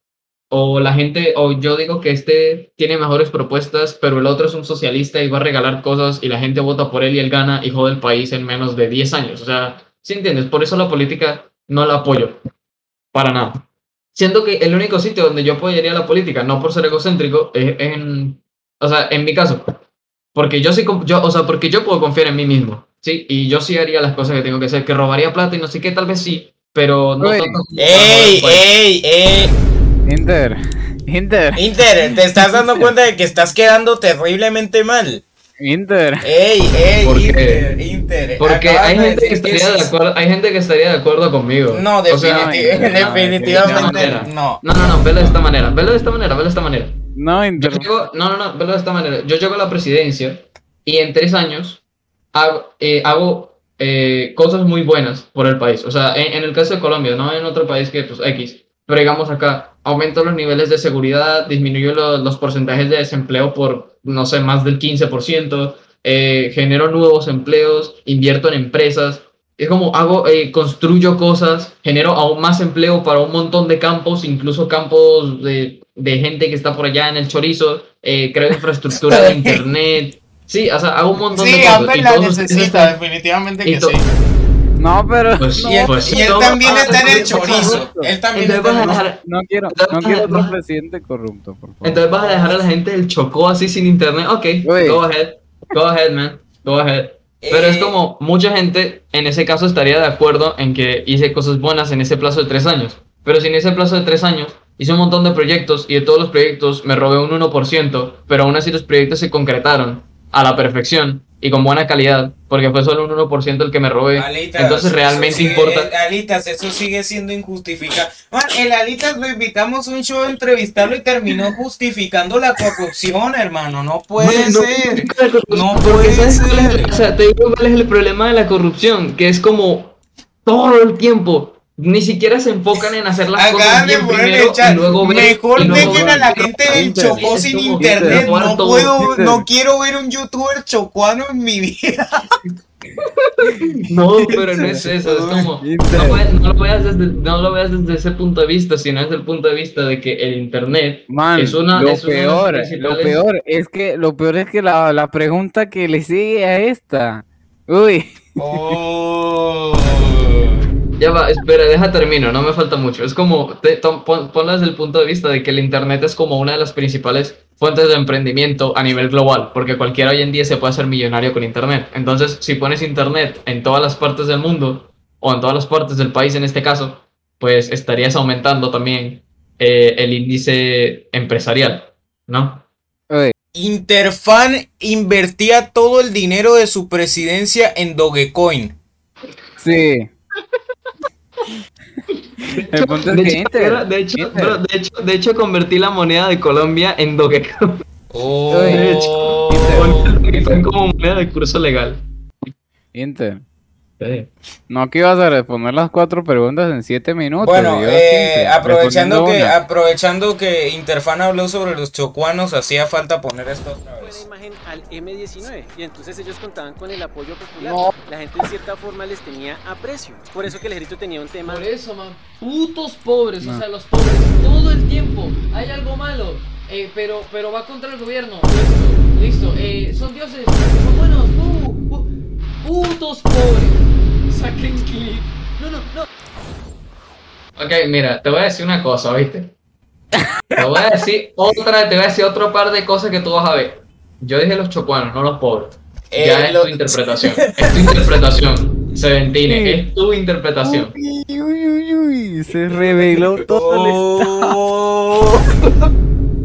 O la gente, o yo digo que este tiene mejores propuestas, pero el otro es un socialista y va a regalar cosas y la gente vota por él y él gana y jode el país en menos de 10 años. O sea, ¿sí entiendes? Por eso la política no la apoyo. Para nada. Siento que el único sitio donde yo apoyaría la política, no por ser egocéntrico, es en, o sea, en mi caso. Porque yo sí, yo, o sea, porque yo puedo confiar en mí mismo, ¿sí? Y yo sí haría las cosas que tengo que hacer, que robaría plata y no sé qué, tal vez sí, pero no ¡Ey, ey, ey! Inter. Inter. Inter, ¿te estás dando cuenta de que estás quedando terriblemente mal? Inter. ¡Ey, ey, ¿Por qué? Inter, Inter! Porque hay gente, que estaría de acuerdo, hay gente que estaría de acuerdo conmigo. No, definitivamente no. no, no, no, velo de esta manera, velo de esta manera, velo de esta manera. No, Yo Inter. llego, no, no, no, velo de esta manera. Yo llego a la presidencia y en tres años hago, eh, hago eh, cosas muy buenas por el país. O sea, en, en el caso de Colombia, no en otro país que, pues, X. Pero digamos acá, aumento los niveles de seguridad, disminuyo lo- los porcentajes de desempleo por, no sé, más del 15%, eh, genero nuevos empleos, invierto en empresas. Es como hago, eh, construyo cosas, genero aún más empleo para un montón de campos, incluso campos de, de gente que está por allá en el chorizo, eh, creo infraestructura de internet. Sí, o sea, hago un montón de Sí, cosas. Amber y la necesita, están- definitivamente que sí. No, pero. Pues, Y él, pues, y él no, también ah, está en el chorizo. Él también Entonces está en el dejar, No quiero, no quiero otro presidente corrupto, por favor. entonces vas a dejar a la gente del Chocó así sin internet. Ok, Uy. go ahead, go ahead, man, go ahead. Pero es Eh, como mucha gente en ese caso estaría de acuerdo en que hice cosas buenas en ese plazo de tres años. Pero si en ese plazo de tres años hice un montón de proyectos y de todos los proyectos me robé un 1%, pero aún así los proyectos se concretaron a la perfección y con buena calidad, porque fue solo un 1% el que me robé. Alitas, Entonces realmente sigue- importa. eh, Alitas, eso sigue siendo injustificado. Man, el Alitas lo invitamos a un show a entrevistarlo y terminó justificando la corrupción, hermano. No puede no ser. No puede ¿sabes cuál es el- ser. o sea, te digo cuál es el problema de la corrupción, que es como todo el tiempo ni siquiera se enfocan en hacer las cosas bien primero y luego ver Mejor y luego dejen ver a la gente del Chocó sin internet. Inter, No todo. puedo, no quiero ver un youtuber chocuano en mi vida. No, pero no es eso, es como, no, lo veas desde, no lo veas desde ese punto de vista, sino desde el punto de vista de que el internet Man, es una, lo es una de las peor, lo peor es que lo peor es que la, la pregunta que le sigue a esta. Uy, Oh. Ya va, espera, deja termino, no me falta mucho. Es como, te, tom- pon- ponlo desde el punto de vista de que el Internet es como una de las principales fuentes de emprendimiento a nivel global, porque cualquiera hoy en día se puede hacer millonario con Internet. Entonces, si pones Internet en todas las partes del mundo, o en todas las partes del país en este caso, pues estarías aumentando también eh, el índice empresarial, ¿no? Interfan invertía todo el dinero de su presidencia en Dogecoin. sí. El punto es de, que hecho, Inter, era- de, hecho, Inter. bro, de, hecho, de hecho, convertí la moneda de Colombia en Dogecoin. Oh. De hecho, Inter. Como moneda de curso legal. Inter. Sí. No que ibas a responder las cuatro preguntas en siete minutos. Bueno, eh, 15, aprovechando que una. aprovechando que Interfan habló sobre los chocuanos, hacía falta poner esto otra buena vez. imagen al M19 y entonces ellos contaban con el apoyo popular. No. La gente en cierta forma les tenía aprecio. Por eso que el ejército tenía un tema Por eso, man. Putos pobres, No. o sea, los pobres todo el tiempo. Hay algo malo, eh, pero, pero va contra el gobierno. Listo, listo. Eh, son dioses, son buenos. Uh, uh, putos pobres. Saquen clip. No, no, no. Ok, mira, te voy a decir una cosa, ¿viste? Te voy a decir otra, te voy a decir otro par de cosas que tú vas a ver. Yo dije los chocuanos, no los pobres. Eh, ya es lo- tu interpretación. Es tu interpretación. Seventine, es tu interpretación. Uy, uy, uy, uy, se reveló todo el estado. Oh.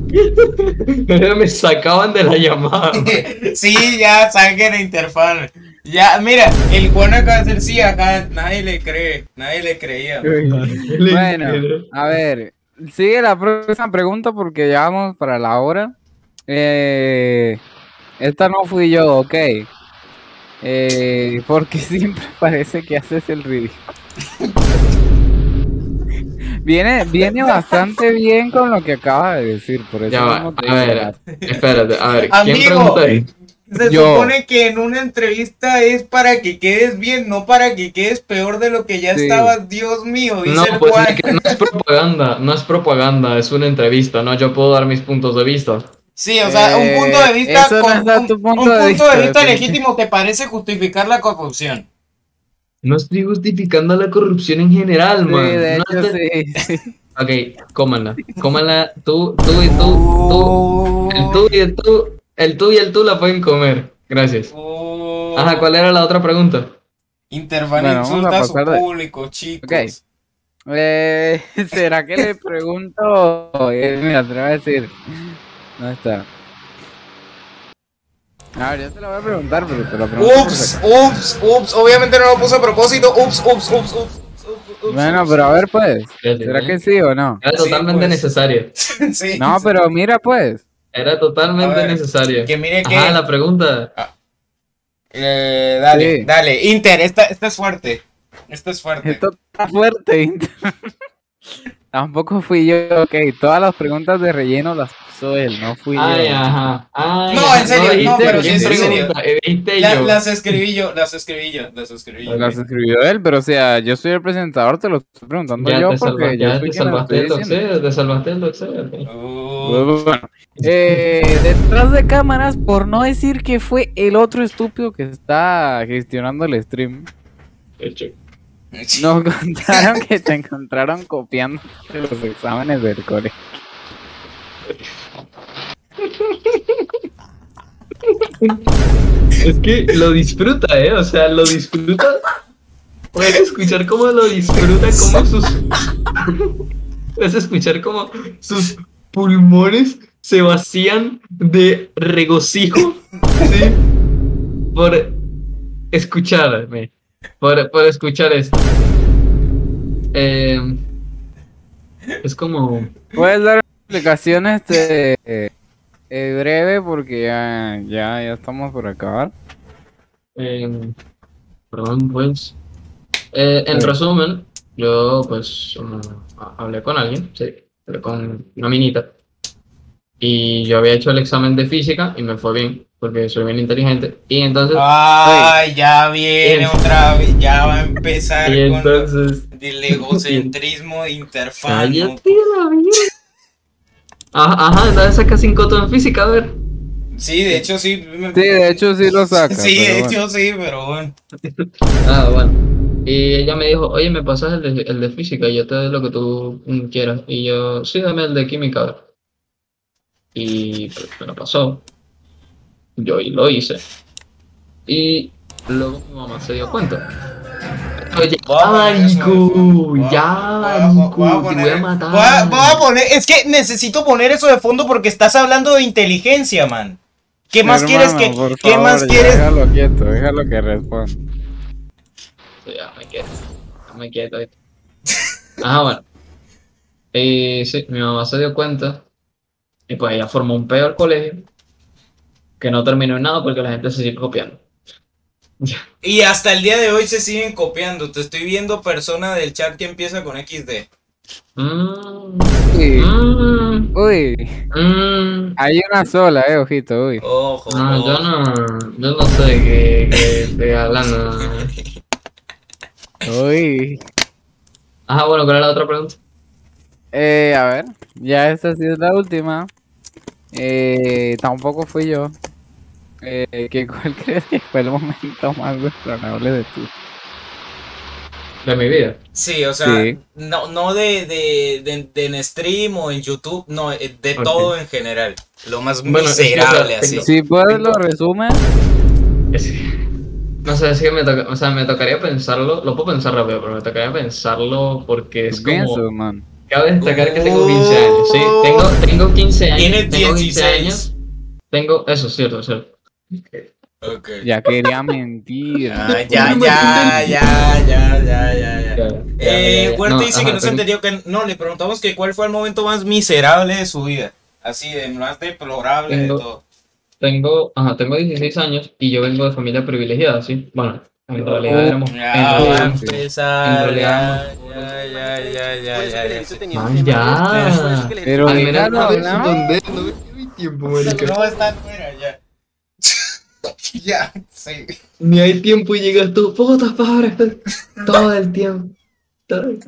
Me sacaban de la llamada. sí, ya saben que era Interfan. Ya, mira, el Juan acaba de decir sí, acá nadie le cree, nadie le creía. Bueno, a ver, sigue la próxima pregunta porque ya vamos para la hora. Eh, esta no fui yo, ok. Eh, porque siempre parece que haces el ridículo. Viene, viene bastante bien con lo que acaba de decir, por eso Ya va, a ver, espérate, a ver, ¿quién Amigo. pregunta ahí? Se Yo. supone que en una entrevista es para que quedes bien, no para que quedes peor de lo que ya Sí. estabas. Dios mío, dice No, el pues que no es propaganda, no es propaganda, es una entrevista, ¿no? Yo puedo dar mis puntos de vista. Sí, o sea, un Eh, punto de vista, eso no con- es dar un, tu punto un de punto de vista, vista legítimo te parece justificar la corrupción. No estoy justificando la corrupción en general, Sí, man. de No hecho sí, sí. Ok, cómanla. Cómanla tú, tú y tú, tú. El tú y el tú, el tú y el tú la pueden comer. Gracias. Oh. Ajá, ¿cuál era la otra pregunta? Intervan Bueno, a insulta a su de- público, chicos. Ok. Eh, ¿Será que le pregunto? Eh, mira, te lo voy a decir. ¿Dónde está? A ver, yo te lo voy a preguntar, pero te lo pregunto. Ups, ups, ups. Obviamente no lo puse a propósito. Ups, ups, ups, ups. ups, ups, Bueno, pero a ver, pues. ¿Será que sí o no? Era Sí, totalmente pues. necesario. sí. No, pero mira, pues. Era totalmente ver, necesario. Que mire que. Ajá, la pregunta. Eh, dale, Sí. dale. Inter, esta, esta es fuerte. Esta es fuerte. Esto está fuerte. Inter. Tampoco fui yo. Ok, todas las preguntas de relleno las puso él, no fui Ay, yo. ajá. Ay, No, en serio, no, pero sí, en serio. eh, La- yo. las escribí yo, las escribí yo, las escribí yo. Las escribió él, pero o sea, yo soy el presentador, te lo estoy preguntando Ya yo te, porque salvaste, yo ya te salvaste diciendo. doxeo, te salvaste del doxeo. ok. Oh. Bueno, eh, detrás de cámaras, por no decir que fue el otro estúpido que está gestionando el stream, Hecho. nos contaron que te encontraron copiando los exámenes del colegio. Es que lo disfruta, ¿eh? O sea, lo disfruta. Puedes escuchar cómo lo disfruta, cómo sus. Puedes escuchar cómo sus pulmones se vacían de regocijo, ¿sí? Por escucharme. Por, por escuchar esto. Eh, es como. Puedes dar explicaciones este, eh, breve porque ya, ya, ya estamos por acabar. Eh, perdón, pues. Eh, en Sí. resumen, yo pues um, ha- hablé con alguien, sí, hablé con una minita. Y yo había hecho el examen de física y me fue bien, porque soy bien inteligente. Y entonces, Ay, ya viene otra vez, ya va a empezar y con entonces, del egocentrismo interfano. cállate la vida. Ajá, ajá, entonces saca cinco todo en física, a ver. Sí, de hecho sí. me- Sí, de hecho sí lo saca. Sí, de bueno. hecho sí, pero bueno. Ah, bueno. Y ella me dijo, oye, ¿me pasas el de, el de física? Y yo te doy lo que tú quieras. Y yo, sí, dame el de química. a ver". Y pues, me lo pasó. Yo y lo hice. Y luego mi mamá se dio cuenta. Oye, ya, poner marico, Voy a- ya, marico, voy a te voy poner- a matar. voy a- voy a poner, es que necesito poner eso de fondo porque estás hablando de inteligencia, man. ¿Qué más quieres Hermano, que, por qué favor, más ya quieres? Déjalo quieto, déjalo que responda. Ya me quieto, ya me quieto. ¿viste? Ajá, bueno. Y sí, mi mamá se dio cuenta y pues ella formó un peor colegio que no terminó en nada porque la gente se sigue copiando. Y hasta el día de hoy se siguen copiando. Te estoy viendo persona del chat que empieza con XD. Mm, Uy, mm, uy, mm. hay una sola, eh, ojito, uy. Ojo. No, yo no, yo no sé qué, qué estoy hablando. Uy. Ajá, bueno, ¿cuál es la otra pregunta? Eh, a ver, ya esta sí es la última. Eh, tampoco fui yo. Eh, ¿qué, ¿Cuál crees que fue el momento más desagradable de tu? De mi vida. Sí, o sea, Sí. no, no de, de, de, de en stream o en YouTube, no, eh, de todo en general. Lo más Bueno, es que, miserable o sea, así. Si puedes lo resumen. Es que- no sé, es que me, toca, o sea, me tocaría pensarlo, lo puedo pensar rápido, pero me tocaría pensarlo porque es ¿Qué piensas, como... man? Cabe destacar que tengo 15 años, ¿sí? Tengo, tengo 15 años. 15 16. años. Tengo, eso es cierto, es cierto. Ya quería mentir. Ah, ya, ya, ya, ya, ya, ya, ya. Ya, ya, Eh. Huerta No, dice ajá, que no se entendió que no, le preguntamos que cuál fue el momento más miserable de su vida. Así, de más deplorable de Tengo- todo. Tengo, ajá, tengo 16 años y yo vengo de familia privilegiada, ¿sí? Bueno, en realidad Oh, éramos... Ya realidad, Ya, ya, ya, ya, ya, ya, de- Pero no. No. ya, sí. Ni hay tiempo y llegas tú, putas padres, todo el tiempo. todo el-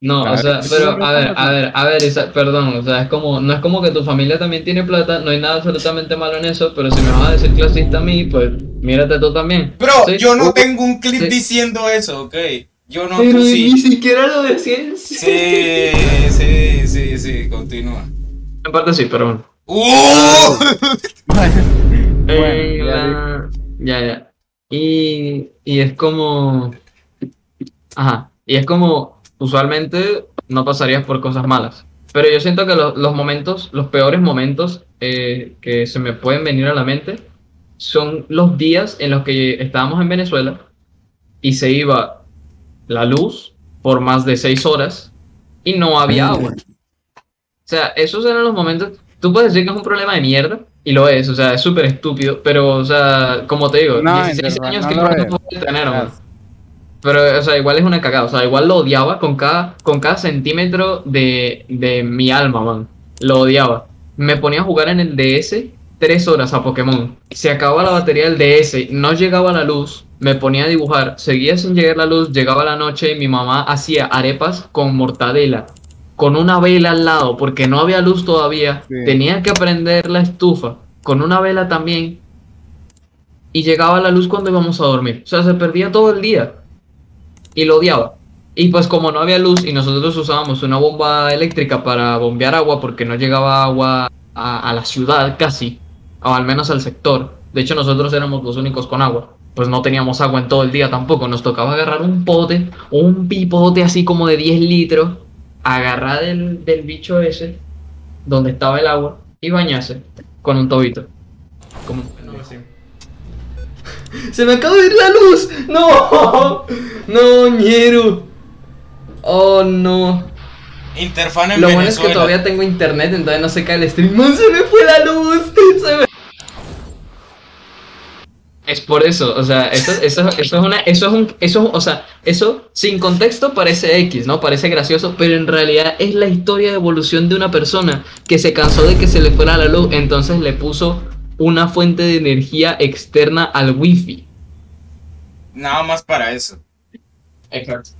No, A o ver, sea, ¿tú pero a ver, a ver, a ver, esa- perdón, o sea, es como, no es como que tu familia también tiene plata, no hay nada absolutamente malo en eso, pero si me vas a decir clasista a mí, pues mírate tú también. Bro, ¿sí? yo no tengo un clip Sí. diciendo eso, ok. Yo no, Pero tú ni sí. siquiera lo decías. Sí, sí, sí, sí, continúa. En parte sí, pero bueno. ¡Uh! Eh, Bueno, ya la- ya, ya. Y, y es como. Ajá. Y es como. Usualmente no pasarías por cosas malas. Pero yo siento que lo- los momentos, los peores momentos eh, que se me pueden venir a la mente son los días en los que estábamos en Venezuela y se iba la luz por más de seis horas y no había agua. O sea, esos eran los momentos. Tú puedes decir que es un problema de mierda, y lo es, o sea, es súper estúpido, pero, o sea, como te digo, No, 16 en verdad, años no que lo problema es. puedes tener? Pero, o sea, igual es una cagada, o sea, igual lo odiaba con cada, con cada centímetro de, de mi alma, man. Lo odiaba. Me ponía a jugar en el DS tres horas a Pokémon. Se acababa la batería del DS, no llegaba la luz, me ponía a dibujar, seguía sin llegar la luz, llegaba la noche y mi mamá hacía arepas con mortadela, con una vela al lado, porque no había luz todavía. Sí. Tenía que prender la estufa con una vela también. Y llegaba la luz cuando íbamos a dormir. O sea, se perdía todo el día. Y lo odiaba. Y pues como no había luz y nosotros usábamos una bomba eléctrica para bombear agua porque no llegaba agua a, a la ciudad casi, o al menos al sector. De hecho nosotros éramos los únicos con agua. Pues no teníamos agua en todo el día tampoco. Nos tocaba agarrar un pote, un pipote así como de 10 litros, agarrar del, del bicho ese, donde estaba el agua, y bañarse con un tobito. Como un pendejo. ¡Se me acaba de ir la luz! ¡No! ¡No, ñero! ¡Oh, no! Interfan en Lo bueno es que todavía tengo internet, entonces no se cae el stream. ¡Man, se me fue la luz! Se me- Es por eso, o sea, eso, eso, eso es una, eso es un, eso, o sea, eso sin contexto parece X, ¿no? Parece gracioso, pero en realidad es la historia de evolución de una persona que se cansó de que se le fuera la luz, entonces le puso una fuente de energía externa al wifi. Nada más para eso. Exacto.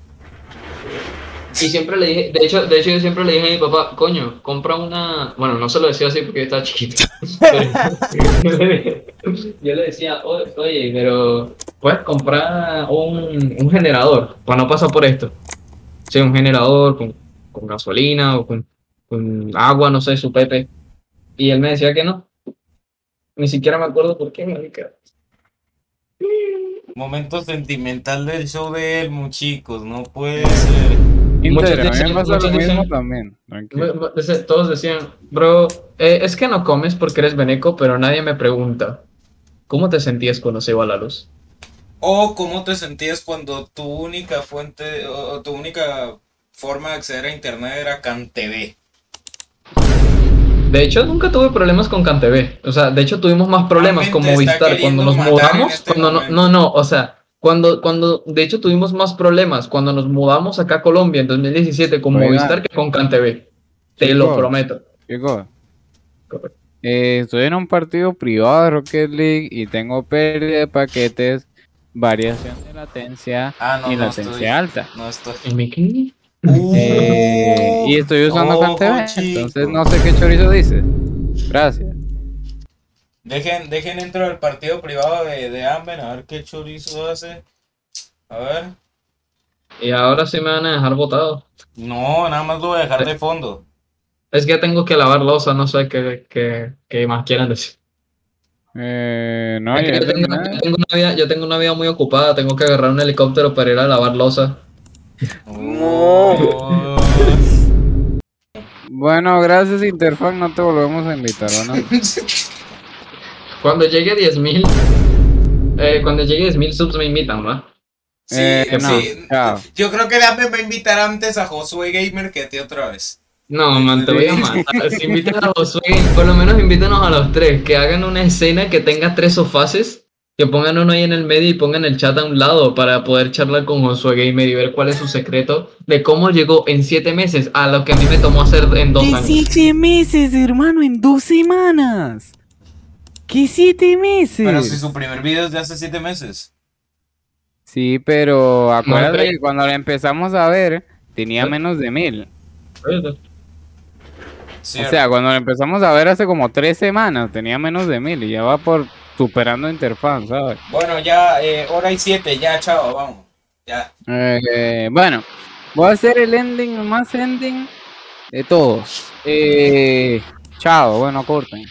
Y siempre le dije, de hecho, de hecho yo siempre le dije a mi papá, coño, compra una, bueno, no se lo decía así porque estaba chiquito. pero yo le decía, "O- oye, pero puedes comprar un, un generador para no pasar por esto. Sí, un generador con, con gasolina o con, con agua, no sé, su pepe. Y él me decía que no. Ni siquiera me acuerdo por qué, marica. Momento sentimental del show de Elmo, chicos. No puede ser. Pasa lo mismo dicen- también. tranquilo. Todos decían, bro, eh, es que no comes porque eres veneco, pero nadie me pregunta, ¿cómo te sentías cuando se iba la luz? O cómo te sentías cuando tu única fuente o tu única forma de acceder a internet era CanTV. De hecho, nunca tuve problemas con CanTV. O sea, de hecho, tuvimos más problemas Amén, con te está Movistar queriendo cuando nos mudamos. este Cuando no, no, no, o sea, cuando, cuando, de hecho, tuvimos más problemas cuando nos mudamos acá a Colombia en 2017 con. Movistar que con CanTV. Te lo prometo. Chicos, eh, estoy en un partido privado de Rocket League y tengo pérdida de paquetes, variación de latencia Ah, no, y no latencia estoy. alta. No estoy. ¿Y mi? Eh, y estoy usando ojo, CanTV, entonces no sé qué chorizo dice. Gracias. Dejen, dejen dentro del partido privado de, de Amben a ver qué chorizo hace. A ver. Y ahora sí me van a dejar botado. No, nada más lo voy a dejar de fondo. Es que tengo que lavar losa, no sé qué, qué, qué más quieran decir. Eh, no, yo, tengo, yo tengo una vida, yo tengo una vida muy ocupada, tengo que agarrar un helicóptero para ir a lavar losa. Oh. Bueno, gracias Interfax, no te volvemos a invitar, ¿o no? Cuando llegue 10.000, eh, cuando llegue 10.000 subs me invitan, ¿va? Sí, Eh, no, sí. chao. Yo creo que Amben va a invitar antes a Josué Gamer que a ti otra vez. No, man, te voy a matar. Si invitan a Josué, por lo menos invítanos a los tres, que hagan una escena que tenga tres sofaces, que pongan uno ahí en el medio y pongan el chat a un lado para poder charlar con Josué Gamer y ver cuál es su secreto de cómo llegó en siete meses a lo que a mí me tomó hacer en dos ¿Qué años. siete meses, hermano? En dos semanas. ¿Qué siete meses? Pero si su primer video es de hace siete meses. Sí, pero acuérdate pero- que cuando la empezamos a ver, tenía menos de mil. Cierto. O sea, cuando la empezamos a ver hace como tres semanas, tenía menos de mil y ya va por superando Interfan, ¿sabes? Bueno, ya, eh, hora y siete, ya, chao, vamos. Ya. Eh, bueno, voy a hacer el ending más ending de todos. Eh, chao, bueno, corten.